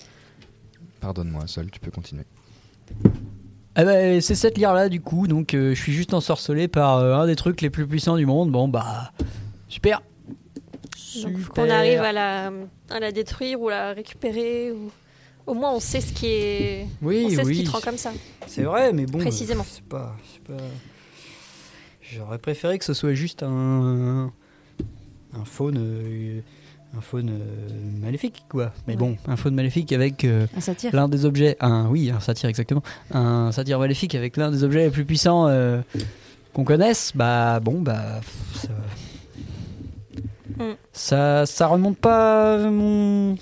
Pardonne-moi, Sol, tu peux continuer. Ah bah, c'est cette lyre là du coup, donc euh, je suis juste ensorcelé par euh, un des trucs les plus puissants du monde. Bon bah super. Donc, faut Super. qu'on arrive à la, à la détruire ou la récupérer. Ou... Au moins, on sait ce qui est. Oui, on sait ce oui. qui te rend comme ça. C'est vrai, mais bon. Précisément. euh, C'est pas, c'est pas. J'aurais préféré que ce soit juste un un faune, euh, un faune euh, maléfique quoi. Mais Ouais. bon, un faune maléfique avec euh, l'un des objets, un oui, un satire exactement, un satire maléfique avec l'un des objets les plus puissants euh, qu'on connaisse. Bah bon, bah ça, Mm. ça, ça remonte pas mon,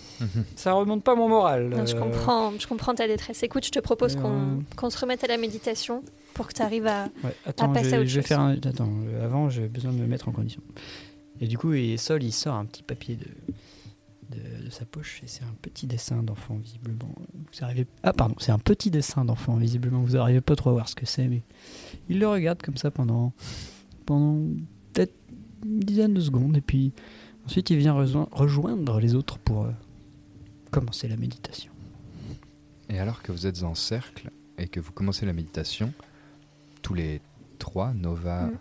ça remonte pas mon moral. Non, je, euh, comprends, je comprends ta détresse. Écoute, je te propose qu'on euh, qu'on se remette à la méditation pour que tu arrives à. Ouais, attends, passer je, à autre je vais chose. faire un... Attends, avant, j'ai besoin de me mettre en condition. Et du coup, et Sol, il sort un petit papier de, de, de sa poche et c'est un petit dessin d'enfant, visiblement. Vous arrivez... Ah, pardon, c'est un petit dessin d'enfant, visiblement. Vous n'arrivez pas trop à voir ce que c'est, mais il le regarde comme ça pendant, pendant peut-être une dizaine de secondes et puis ensuite il vient rejoin- rejoindre les autres pour euh, commencer la méditation. Et alors que vous êtes en cercle et que vous commencez la méditation, tous les trois, Nova Mm.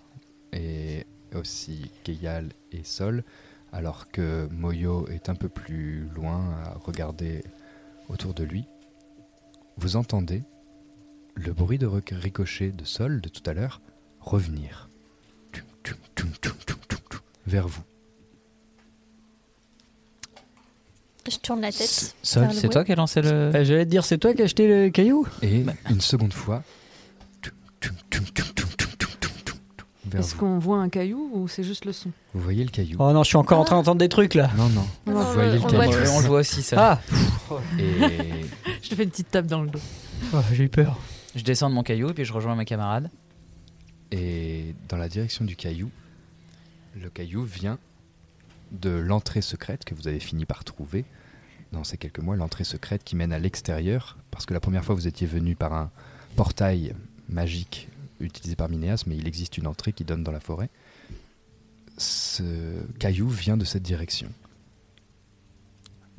et aussi Keyal et Sol, alors que Moyo est un peu plus loin à regarder autour de lui, vous entendez le bruit de ricochet de Sol de tout à l'heure revenir Tum, tum, tum, tum, tum, tum, tum, vers vous. Je tourne la tête. Sol, c'est toi qui as lancé le. Euh, J'allais te dire, c'est toi qui as acheté le caillou? Et une seconde fois, Est-ce vous. qu'on voit un caillou ou c'est juste le son Vous voyez le caillou Oh non, je suis encore en train d'entendre des trucs là. Non, non. Non, Vous non, voyez on le voit caillou. tous. on le voit aussi, ça. Ah, Et Je te fais une petite tape dans le dos. oh, j'ai eu peur. Je descends de mon caillou et puis je rejoins mes camarades. Et dans la direction du caillou, le caillou vient de l'entrée secrète que vous avez fini par trouver dans ces quelques mois, l'entrée secrète qui mène à l'extérieur, parce que la première fois vous étiez venu par un portail magique utilisé par Minéas, mais il existe une entrée qui donne dans la forêt. Ce caillou vient de cette direction.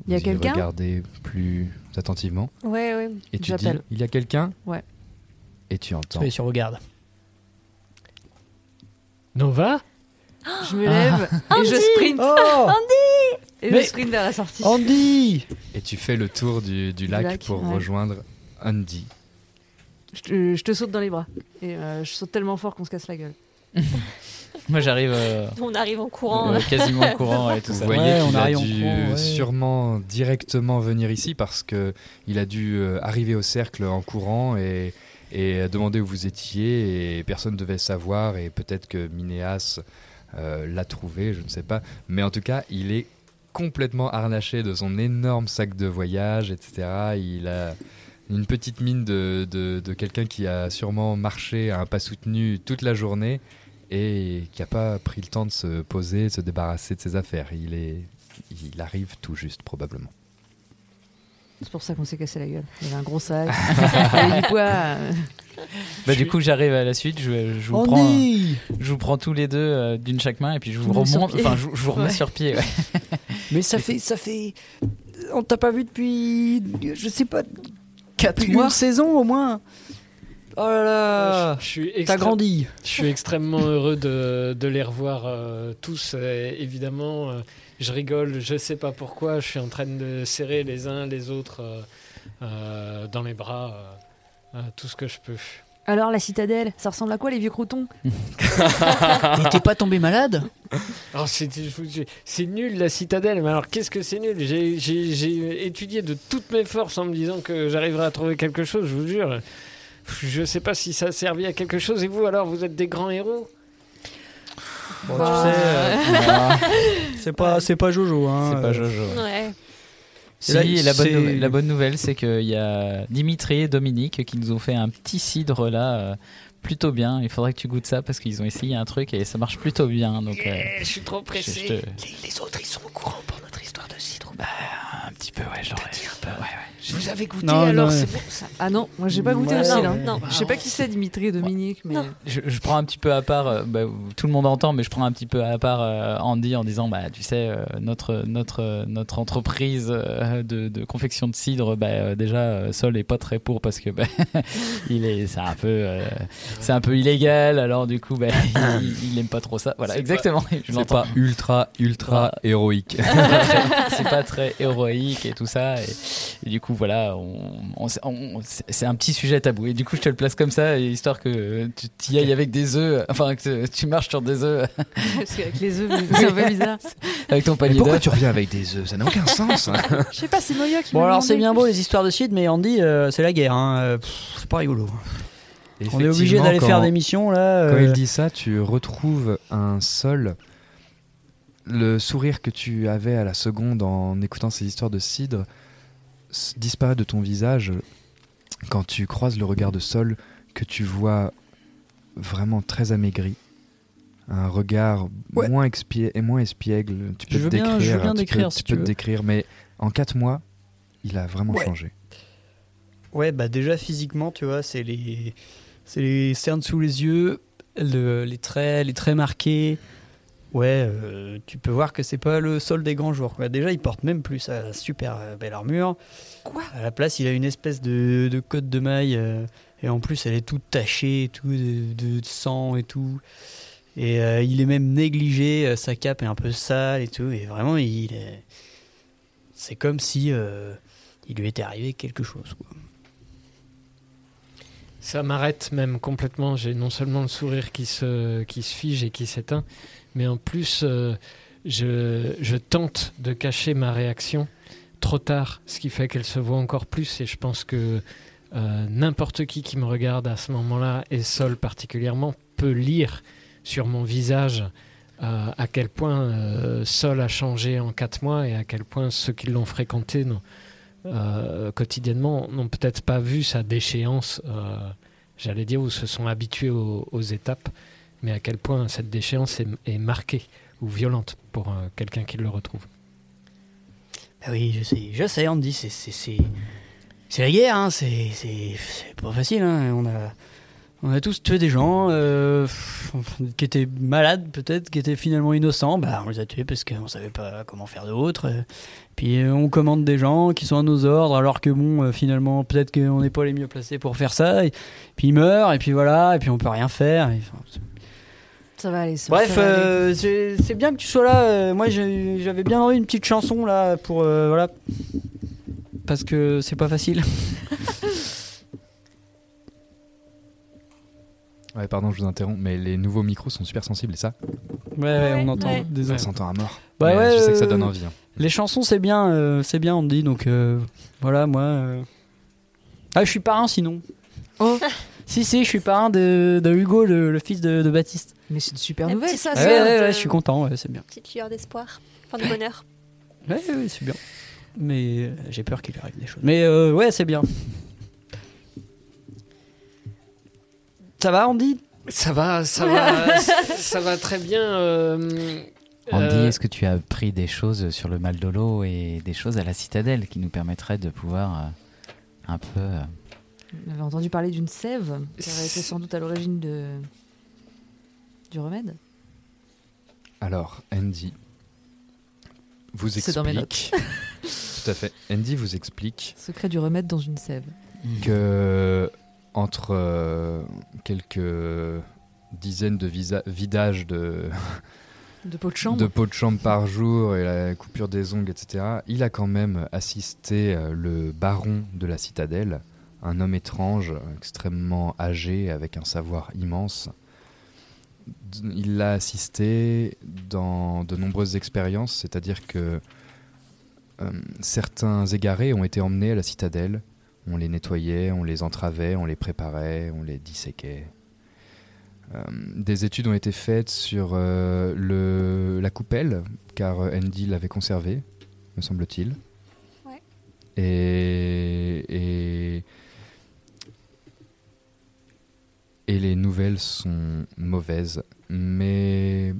Il y a quelqu'un? Regardez plus attentivement. Ouais, ouais. Et tu dis, il y a quelqu'un? Ouais. Et tu entends. Soyez sur regarde. Nova? Je me lève et je sprint. Oh Et Mais- je sprint vers la sortie. Andy Et tu fais le tour du, du lac, lac, pour ouais. rejoindre Andy. Je te, je te saute dans les bras. Et euh, je saute tellement fort qu'on se casse la gueule. Moi, j'arrive euh, On arrive en courant. euh, quasiment en courant et tout Vous ça. voyez Ouais, on qu'il a arrive en dû courant, ouais. sûrement directement venir ici parce que il a dû euh, arriver au cercle en courant et, et demander où vous étiez et personne ne devait savoir et peut-être que Minéas euh, l'a trouvé, je ne sais pas. Mais en tout cas, il est complètement harnaché de son énorme sac de voyage, etc. Il a une petite mine de, de- de quelqu'un qui a sûrement marché à un pas soutenu toute la journée et qui n'a pas pris le temps de se poser, de se débarrasser de ses affaires. Il, est, il arrive tout juste, probablement. C'est pour ça qu'on s'est cassé la gueule. Il y avait un gros sac. il y avait du poids. Bah, du coup, j'arrive à la suite. Je, je vous prends, Andy je vous prends tous les deux euh, d'une chaque main et puis je vous remonte. Enfin, je, je vous remets Ouais. sur pied. ouais. Mais ça fait, ça fait. On t'a pas vu depuis. Je sais pas. 4 mois Une saison au moins. Oh là là. je, je suis T'as grandi. Je suis extrêmement heureux de, de les revoir euh, tous. euh, évidemment, euh, je rigole, je sais pas pourquoi. Je suis en train de serrer les uns les autres euh, euh, dans les bras, euh, euh, tout ce que je peux. Alors, la citadelle, ça ressemble à quoi les vieux croutons t'es pas tombé malade? Alors, c'est, nul la citadelle, mais alors qu'est-ce que c'est nul? J'ai, j'ai- j'ai étudié de toutes mes forces en me disant que j'arriverais à trouver quelque chose, je vous jure. Je sais pas si ça a servi à quelque chose. Et vous, alors, vous êtes des grands héros? Bon, Bah, tu sais, euh, c'est pas, c'est pas Jojo. Hein, C'est pas Jojo. Ouais. Si, là, la, bonne nouvelle, la bonne nouvelle, c'est qu'il y a Dimitri et Dominique qui nous ont fait un petit cidre là, euh, plutôt bien. Il faudrait que tu goûtes ça parce qu'ils ont essayé un truc et ça marche plutôt bien. Donc, euh, Je suis trop pressé. je te- Les, les autres, ils sont au courant pour notre histoire de cidre. Bah, un petit peu, ouais, j'aurais. Ouais, ouais. Vous avez goûté Non, alors non, c'est ouais. bon ça. Ah non, moi j'ai pas goûté Ouais, aussi. non, là. non. Je sais pas qui c'est Dimitri et Dominique, mais. Je, je prends un petit peu à part, euh, bah, tout le monde entend, mais je prends un petit peu à part euh, Andy en disant, bah, tu sais, euh, notre, notre, notre entreprise euh, de, de confection de cidre, bah, euh, déjà, euh, Sol est pas très pour parce que bah, il est, c'est un peu, euh, c'est un peu illégal. Alors du coup, bah, il, il aime pas trop ça. Voilà, C'est exactement. Je C'est pas ultra, ultra héroïque. c'est pas très héroïque et tout ça. Et, et du coup, voilà, on, on- on- c'est un petit sujet tabou. Et du coup, je te le place comme ça, histoire que tu t'y ailles avec des œufs, enfin, que tu marches sur des œufs Parce qu'avec les œufs, c'est un peu bizarre. avec ton Mais panier pourquoi tu reviens avec des œufs? Ça n'a aucun sens. hein. Je sais pas, c'est Moya qui Bon, alors demandé. c'est bien beau les histoires de cidre, mais Andy, euh, c'est la guerre. Hein. euh, pff, c'est pas rigolo. On est obligé d'aller quand- faire des missions là. Quand euh, il dit ça, tu retrouves un sol. Le sourire que tu avais à la seconde en écoutant ces histoires de cidre disparaît de ton visage quand tu croises le regard de Sol que tu vois vraiment très amaigri. Un regard Ouais. moins, et moins espiègle. Tu peux Je veux te bien- décrire. je veux bien tu peux- décrire, tu peux te décrire, mais en 4 mois, il a vraiment Ouais. changé. Ouais, bah déjà physiquement, tu vois, c'est les, cernes sous les yeux, le- les traits, les traits marqués. Ouais, euh, tu peux voir que c'est pas le sol des grands jours. Quoi. Déjà, il porte même plus sa super euh, belle armure. Quoi? À la place, il a une espèce de, de cotte de maille euh, et en plus, elle est toute tachée, et tout de, de sang et tout. Et euh, il est même négligé, euh, sa cape est un peu sale et tout. Et vraiment, il est, c'est comme si euh, il lui était arrivé quelque chose. Quoi. Ça m'arrête même complètement. J'ai non seulement le sourire qui se, qui se fige et qui s'éteint, mais en plus, euh, je, je tente de cacher ma réaction trop tard, ce qui fait qu'elle se voit encore plus. Et je pense que euh, n'importe qui qui me regarde à ce moment-là, et Sol particulièrement, peut lire sur mon visage euh, à quel point Sol a changé en quatre mois et à quel point ceux qui l'ont fréquenté quotidiennement n'ont peut-être pas vu sa déchéance, j'allais dire, ou se sont habitués aux étapes, mais à quel point cette déchéance est, marquée ou violente pour euh, quelqu'un qui le retrouve? Ah oui, je sais, je sais, Andy, c'est la guerre, hein, c'est pas facile, hein. On a on a tous tué des gens euh, qui étaient malades peut-être, qui étaient finalement innocents. Bah, on les a tués parce qu'on savait pas comment faire d'autre. euh. Puis euh, on commande des gens qui sont à nos ordres, alors que bon, finalement peut-être qu'on n'est pas les mieux placés pour faire ça. Puis ils meurent, et puis voilà, et puis on peut rien faire. Ça va aller. ça- Bref, ça va aller. euh, c'est c'est bien que tu sois là. euh, moi, j'avais bien envie une petite chanson là pour euh, voilà, parce que c'est pas facile. Ouais, pardon, je vous interromps, mais les nouveaux micros sont super sensibles et ça, Ouais, ouais, on entend. ouais. Désolé. ça s'entend à mort. Bah Mais ouais, je sais que ça donne envie. hein. Les chansons, c'est bien, euh, c'est bien, on dit. Donc euh, voilà, moi. euh. Ah, je suis parrain sinon. Oh. si, si, je suis parrain de, de Hugo, le, le fils de, de Baptiste. Mais c'est une super La nouvelle, petite ça. Ouais, sœur ouais, de- ouais, je suis content, ouais, c'est bien. Petite lueur d'espoir. Enfin, de bonheur. Ouais, ouais, c'est bien. Mais euh, j'ai peur qu'il lui arrive des choses. Mais euh, ouais, c'est bien. Ça va, Andy? Ça va, ça va, ça va très bien. euh, Andy, euh, est-ce que tu as appris des choses sur le mal de l'eau et des choses à la citadelle qui nous permettraient de pouvoir euh, un peu. euh, On avait entendu parler d'une sève qui aurait été sans doute à l'origine de... du remède. Alors, Andy vous C'est dans mes explique. Tout à fait. Andy vous explique Secret du remède dans une sève. que entre euh, quelques dizaines de vidages de, De peau de chambre. de pots de chambre par jour et la coupure des ongles, etc., il a quand même assisté euh, le baron de la citadelle, un homme étrange, extrêmement âgé, avec un savoir immense. Il l'a assisté dans de nombreuses expériences, c'est-à-dire que euh, certains égarés ont été emmenés à la citadelle, on les nettoyait, on les entravait, on les préparait, on les disséquait. Euh, des études ont été faites sur euh, le, la coupelle, car Andy l'avait conservée, me semble-t-il. Ouais. Et, et, et les nouvelles sont mauvaises, mais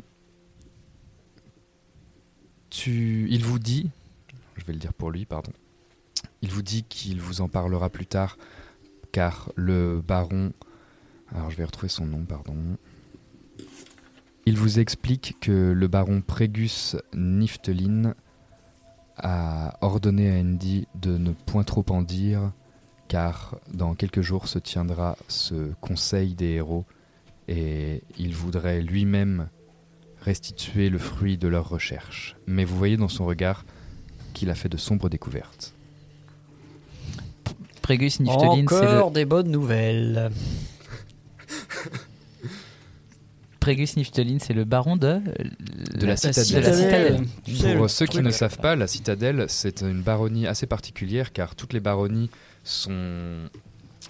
tu, il vous dit, je vais le dire pour lui, pardon, il vous dit qu'il vous en parlera plus tard, car le baron alors je vais retrouver son nom, pardon. Il vous explique que le baron Prégus Niftelin a ordonné à Andy de ne point trop en dire, car dans quelques jours se tiendra ce conseil des héros, et il voudrait lui-même restituer le fruit de leurs recherches. Mais vous voyez dans son regard qu'il a fait de sombres découvertes. Prégus Nifteline, c'est le, Encore des bonnes nouvelles. Prégus Nifteline, c'est le baron de, De la citadelle. de la citadelle. Pour ceux qui ne savent pas, la citadelle, c'est une baronnie assez particulière car toutes les baronnies sont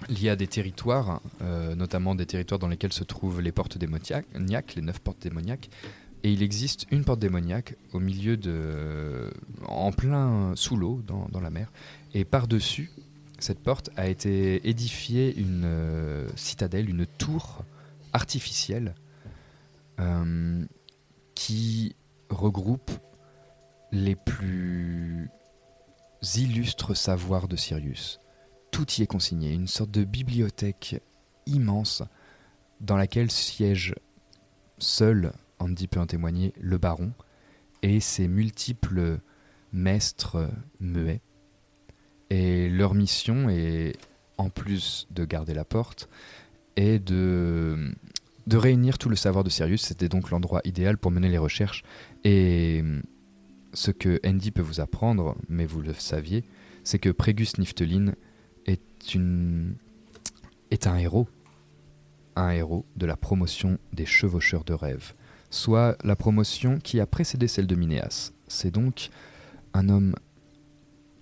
liées à des territoires, euh, notamment des territoires dans lesquels se trouvent les portes démoniaques, les neuf portes démoniaques. Et il existe une porte démoniaque au milieu de. en plein sous l'eau, dans, dans la mer. Et par-dessus cette porte a été édifiée une euh, citadelle, une tour artificielle euh, qui regroupe les plus illustres savoirs de Sirius. Tout y est consigné, une sorte de bibliothèque immense dans laquelle siège seul, Andy peut en témoigner, le baron et ses multiples maîtres muets. Et leur mission est, en plus de garder la porte, est de, réunir tout le savoir de Sirius. C'était donc l'endroit idéal pour mener les recherches. Et ce que Andy peut vous apprendre, mais vous le saviez, c'est que Prégus Nifteline est, une, est un héros. Un héros de la promotion des chevaucheurs de rêve. Soit la promotion qui a précédé celle de Minéas. C'est donc un homme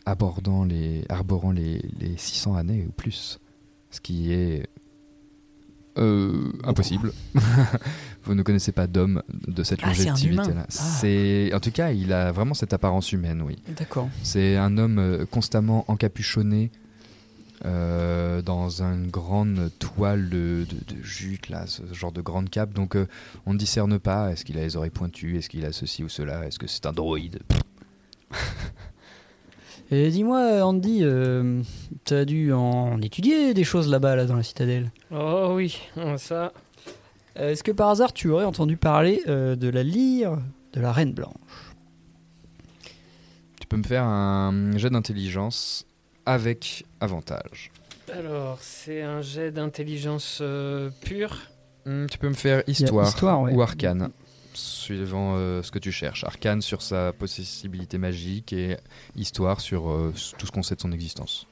abordant les, arborant les, les 600 années ou plus. Ce qui est euh, impossible. Vous ne connaissez pas d'homme de cette Ah, c'est longévité-là. Ah. C'est, en tout cas, il a vraiment cette apparence humaine, oui. D'accord. C'est un homme euh, constamment encapuchonné euh, dans une grande toile de, de- de jute, là, ce genre de grande cape. Donc euh, on ne discerne pas. Est-ce qu'il a les oreilles pointues Est-ce qu'il a ceci ou cela Est-ce que c'est un droïde? Et dis-moi, Andy, euh, t'as dû en étudier des choses là-bas, là, dans la citadelle? Oh oui, ça. Euh, Est-ce que par hasard tu aurais entendu parler euh, de la lyre de la Reine Blanche? Tu peux me faire un jet d'intelligence avec avantage. Alors, c'est un jet d'intelligence euh, pure. Hmm, tu peux me faire histoire, histoire, ouais. ou arcane, suivant euh, ce que tu cherches. Arcane sur sa possibilité magique et histoire sur euh, tout ce qu'on sait de son existence.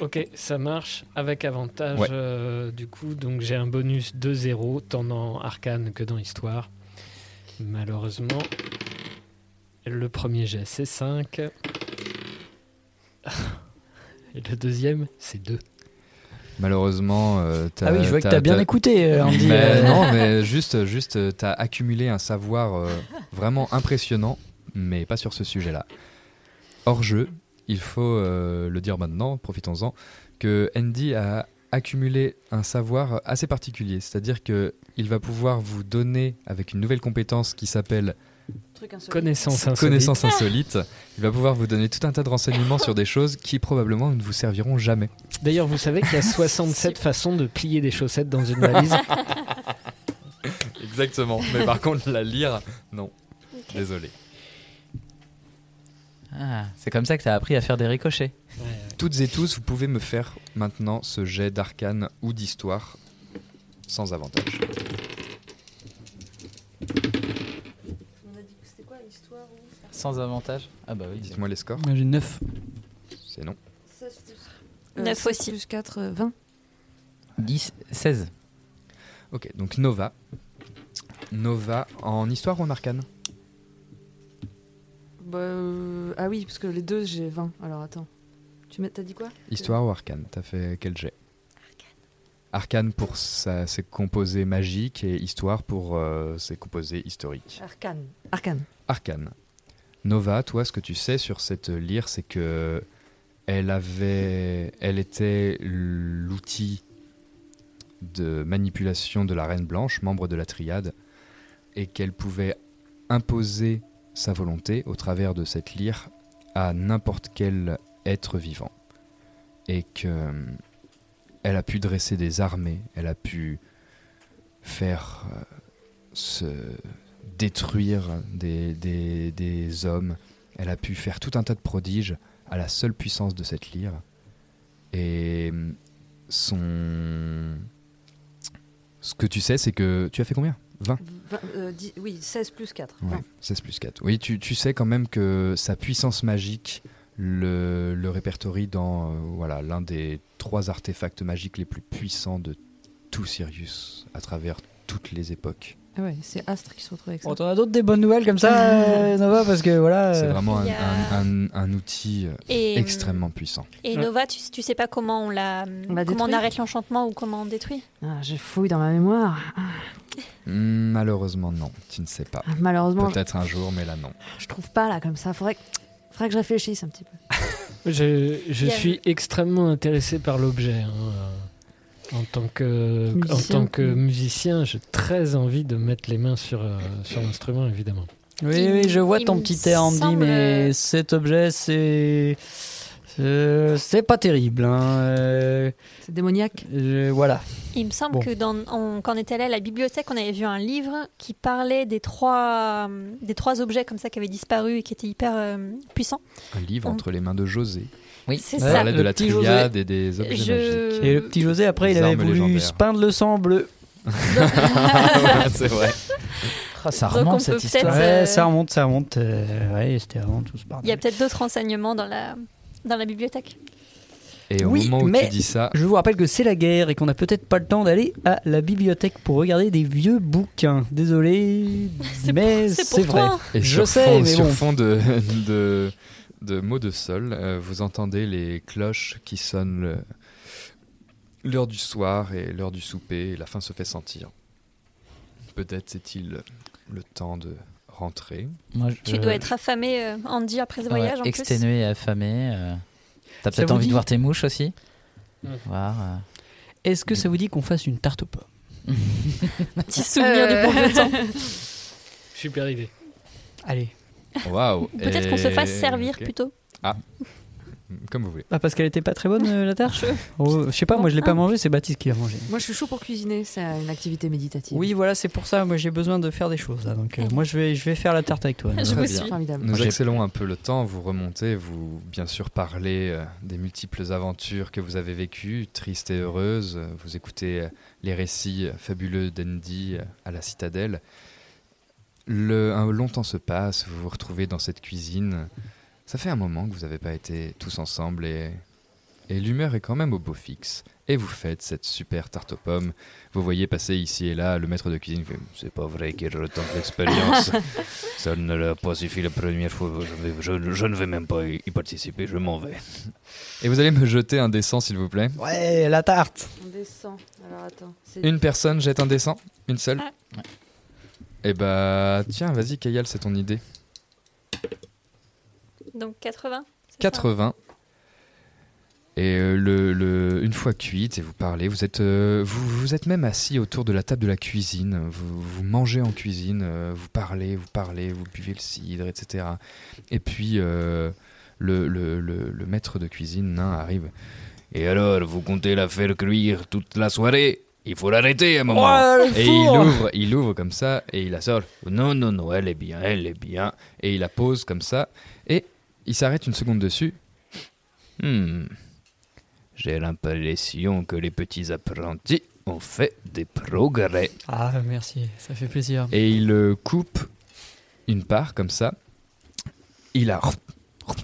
Ok, ça marche avec avantage Ouais. euh, du coup. Donc j'ai un bonus de 0 tant dans arcane que dans histoire. Malheureusement, le premier jet c'est 5. Et le deuxième c'est 2. Malheureusement, euh, t'as- Ah oui, je vois que t'as bien écouté, euh, Andy. Mais euh. non, mais juste, juste, euh, t'as accumulé un savoir euh, vraiment impressionnant mais pas sur ce sujet-là. Hors jeu, il faut euh, le dire maintenant, profitons-en, que Andy a accumulé un savoir assez particulier, c'est-à-dire que il va pouvoir vous donner avec une nouvelle compétence qui s'appelle Connaissance insolite. connaissance insolite. Il va pouvoir vous donner tout un tas de renseignements sur des choses qui probablement ne vous serviront jamais. D'ailleurs, vous savez qu'il y a 67 façons de plier des chaussettes dans une valise. Exactement. Mais par contre, la lire, non. Désolé. Ah, c'est comme ça que tu as appris à faire des ricochets. Toutes et tous, vous pouvez me faire maintenant ce jet d'arcane ou d'histoire sans avantage. Sans avantage Ah bah oui. Dites-moi les scores. Moi, J'ai 9. C'est non. Neuf aussi. Plus 4, euh, 20. 10, 16. Ok, donc Nova. Nova en histoire ou en arcane? Bah, euh, ah oui, parce que les deux, j'ai 20. Alors attends. Tu m'as t'as dit quoi? Histoire ou arcane? T'as fait quel jet? Arcane pour sa- ses composés magiques et histoire pour euh, ses composés historiques. Arcane. Arcane. Arcane. Nova, toi, ce que tu sais sur cette lyre, c'est que elle avait, elle était l'outil de manipulation de la Reine Blanche, membre de la Triade, et qu'elle pouvait imposer sa volonté au travers de cette lyre à n'importe quel être vivant, et que euh, elle a pu dresser des armées, elle a pu faire euh, se détruire des, des- des hommes. Elle a pu faire tout un tas de prodiges à la seule puissance de cette lyre. Et hum, son... Ce que tu sais, c'est que... Tu as fait combien? 20 Vingt- euh, oui, 16 plus 4. Ouais, 16 plus 4. Oui, tu, tu sais quand même que sa puissance magique le, le répertorie dans euh, voilà, l'un des trois artefacts magiques les plus puissants de tout Sirius à travers toutes les époques. Ah ouais, c'est Astre qui se retrouve avec ça. Bon, T'en as d'autres des bonnes nouvelles comme ça, euh, Nova Parce que voilà. C'est euh, vraiment un, a- un- un- un outil euh, Et, extrêmement puissant. Et Nova, tu, tu sais pas comment on l'a, comment on arrête l'enchantement ou comment on détruit? Ah, je fouille dans ma mémoire. Hmm, Malheureusement, non, tu ne sais pas. Ah, malheureusement, je, Peut-être un jour, mais là, non. je trouve pas là comme ça. Faudrait, faudrait que je réfléchisse un petit peu. Je, je suis extrêmement intéressé par l'objet. hein, euh, En tant que, en Musicien. tant que musicien, j'ai très envie de mettre les mains sur, euh, sur l'instrument, évidemment. Oui, oui, je vois ton petit air, Andy, semble- mais cet objet, c'est. C'est pas terrible. Hein. euh, C'est démoniaque. voilà. Il me semble Bon. que dans, on- quand on était allé à la bibliothèque, on avait vu un livre qui parlait des trois, euh, des trois objets comme ça qui avaient disparu et qui étaient hyper euh, puissants. Un livre On- entre les mains de José. Oui. C'est. Ça parlait de la José. triade et des objets Je- magiques. Et le petit José, après, il avait voulu se peindre le sang bleu. c'est vrai. Ah, ça Donc, on remonte peut cette histoire. peut-être, Ouais, euh, ça remonte, ça remonte. euh, ouais, c'était avant tout ce Il y a peut-être d'autres renseignements dans la, dans la bibliothèque. Et au Oui, moment où mais- tu dis ça, Je vous rappelle que c'est la guerre et qu'on n'a peut-être pas le temps d'aller à la bibliothèque pour regarder des vieux bouquins. Désolé, mais C'est vrai. et Je sur sais, fond, mais sur fond de, de, de mots de sol, euh, vous entendez les cloches qui sonnent le- l'heure du soir et l'heure du souper, et la fin se fait sentir. Peut-être c'est-il le temps de rentrer. Moi, je- Tu dois être affamé, euh, Andy, après ce ouais, voyage en plus. exténué et affamé. euh. T'as peut-être envie dit de voir tes mouches aussi Mm. Voir, euh. Est-ce que ça vous dit qu'on fasse une tarte aux pommes Petit souvenir Euh, du bon vieux temps. Super idée. Allez. Waouh Peut-être qu'on se fasse servir plutôt. Comme vous voulez. Ah, parce qu'elle était pas très bonne, euh, la tarte Oh, Je sais pas, moi je l'ai pas mangée, c'est Baptiste qui l'a mangée. Moi, je suis chaud pour cuisiner. C'est une activité méditative. Oui, voilà, c'est pour ça. Moi, j'ai besoin de faire des choses. Là, donc, euh, moi, je vais, je vais faire la tarte avec toi. Je bien. suis. Formidable. Nous accélérons un peu le temps, vous remontez, vous bien sûr parlez euh, des multiples aventures que vous avez vécues, tristes et heureuses, vous écoutez euh, les récits fabuleux d'Andy euh, à la citadelle. Le, un long temps se passe, vous vous retrouvez dans cette cuisine. Ça fait un moment que vous n'avez pas été tous ensemble et, et l'humeur est quand même au beau fixe. Et vous faites cette super tarte aux pommes. Vous voyez passer ici et là le maître de cuisine C'est pas vrai qu'il autant d'expérience. Ça ne l'a pas suffi la première fois. Je, vais- je- je ne vais même pas y participer, je m'en vais. Et vous allez me jeter un dessin, s'il vous plaît. Ouais, la tarte On descend. Alors attends. Une personne jette un dessin? Une seule? Ah. Eh bah, tiens, vas-y, Kayal, c'est ton idée. Donc 80 c'est ça? 80. Et euh, le, le- une fois cuite et vous parlez, vous êtes, euh, vous, vous êtes même assis autour de la table de la cuisine. Vous, vous mangez en cuisine, euh, vous parlez, vous parlez, vous buvez le cidre, etc. Et puis le, le, le, le maître de cuisine nain arrive. Et alors, vous comptez la faire cuire toute la soirée? Il faut l'arrêter un moment. Ouais, et il ouvre, il ouvre comme ça et il la sort. Non, non, non, elle est bien, elle est bien. Et il la pose comme ça et il s'arrête une seconde dessus. Hmm. J'ai l'impression que les petits apprentis ont fait des progrès. Ah, merci, ça fait plaisir. Et il euh, coupe une part comme ça. Il la,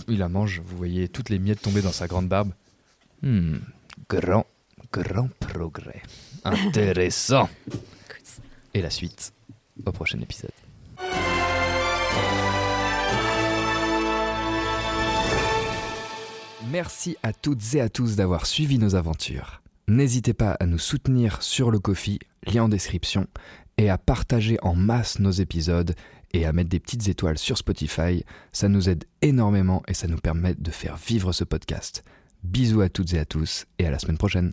il la mange. Vous voyez toutes les miettes tomber dans sa grande barbe. Hmm. Grand, grand progrès. Intéressant. Et la suite au prochain épisode. Merci à toutes et à tous d'avoir suivi nos aventures. N'hésitez pas à nous soutenir sur le Kofi, lien en description, et à partager en masse nos épisodes et à mettre des petites étoiles sur Spotify. Ça nous aide énormément et ça nous permet de faire vivre ce podcast. Bisous à toutes et à tous et à la semaine prochaine.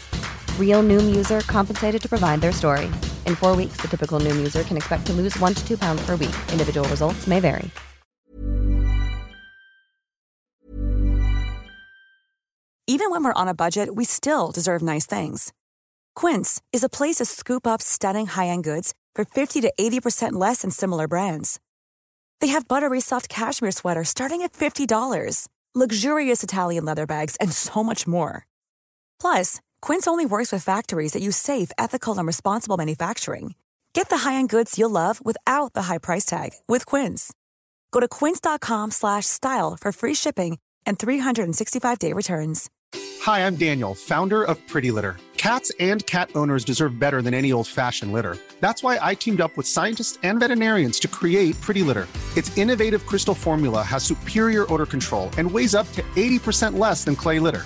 Real Noom user compensated to provide their story. In four weeks, the typical Noom user can expect to lose one to two pounds per week. Individual results may vary. Even when we're on a budget, we still deserve nice things. Quince is a place to scoop up stunning high-end goods for 50 to 80% less than similar brands. They have buttery soft cashmere sweaters starting at $50, luxurious Italian leather bags, and so much more. Plus, Quince only works with factories that use safe, ethical, and responsible manufacturing. Get the high-end goods you'll love without the high price tag with Quince. Go to quince.com slash style for free shipping and 365-day returns. Hi, I'm Daniel, founder of Pretty Litter. Cats and cat owners deserve better than any old fashioned litter. That's why I teamed up with scientists and veterinarians to create Pretty Litter. Its innovative crystal formula has superior odor control and weighs up to 80% less than clay litter.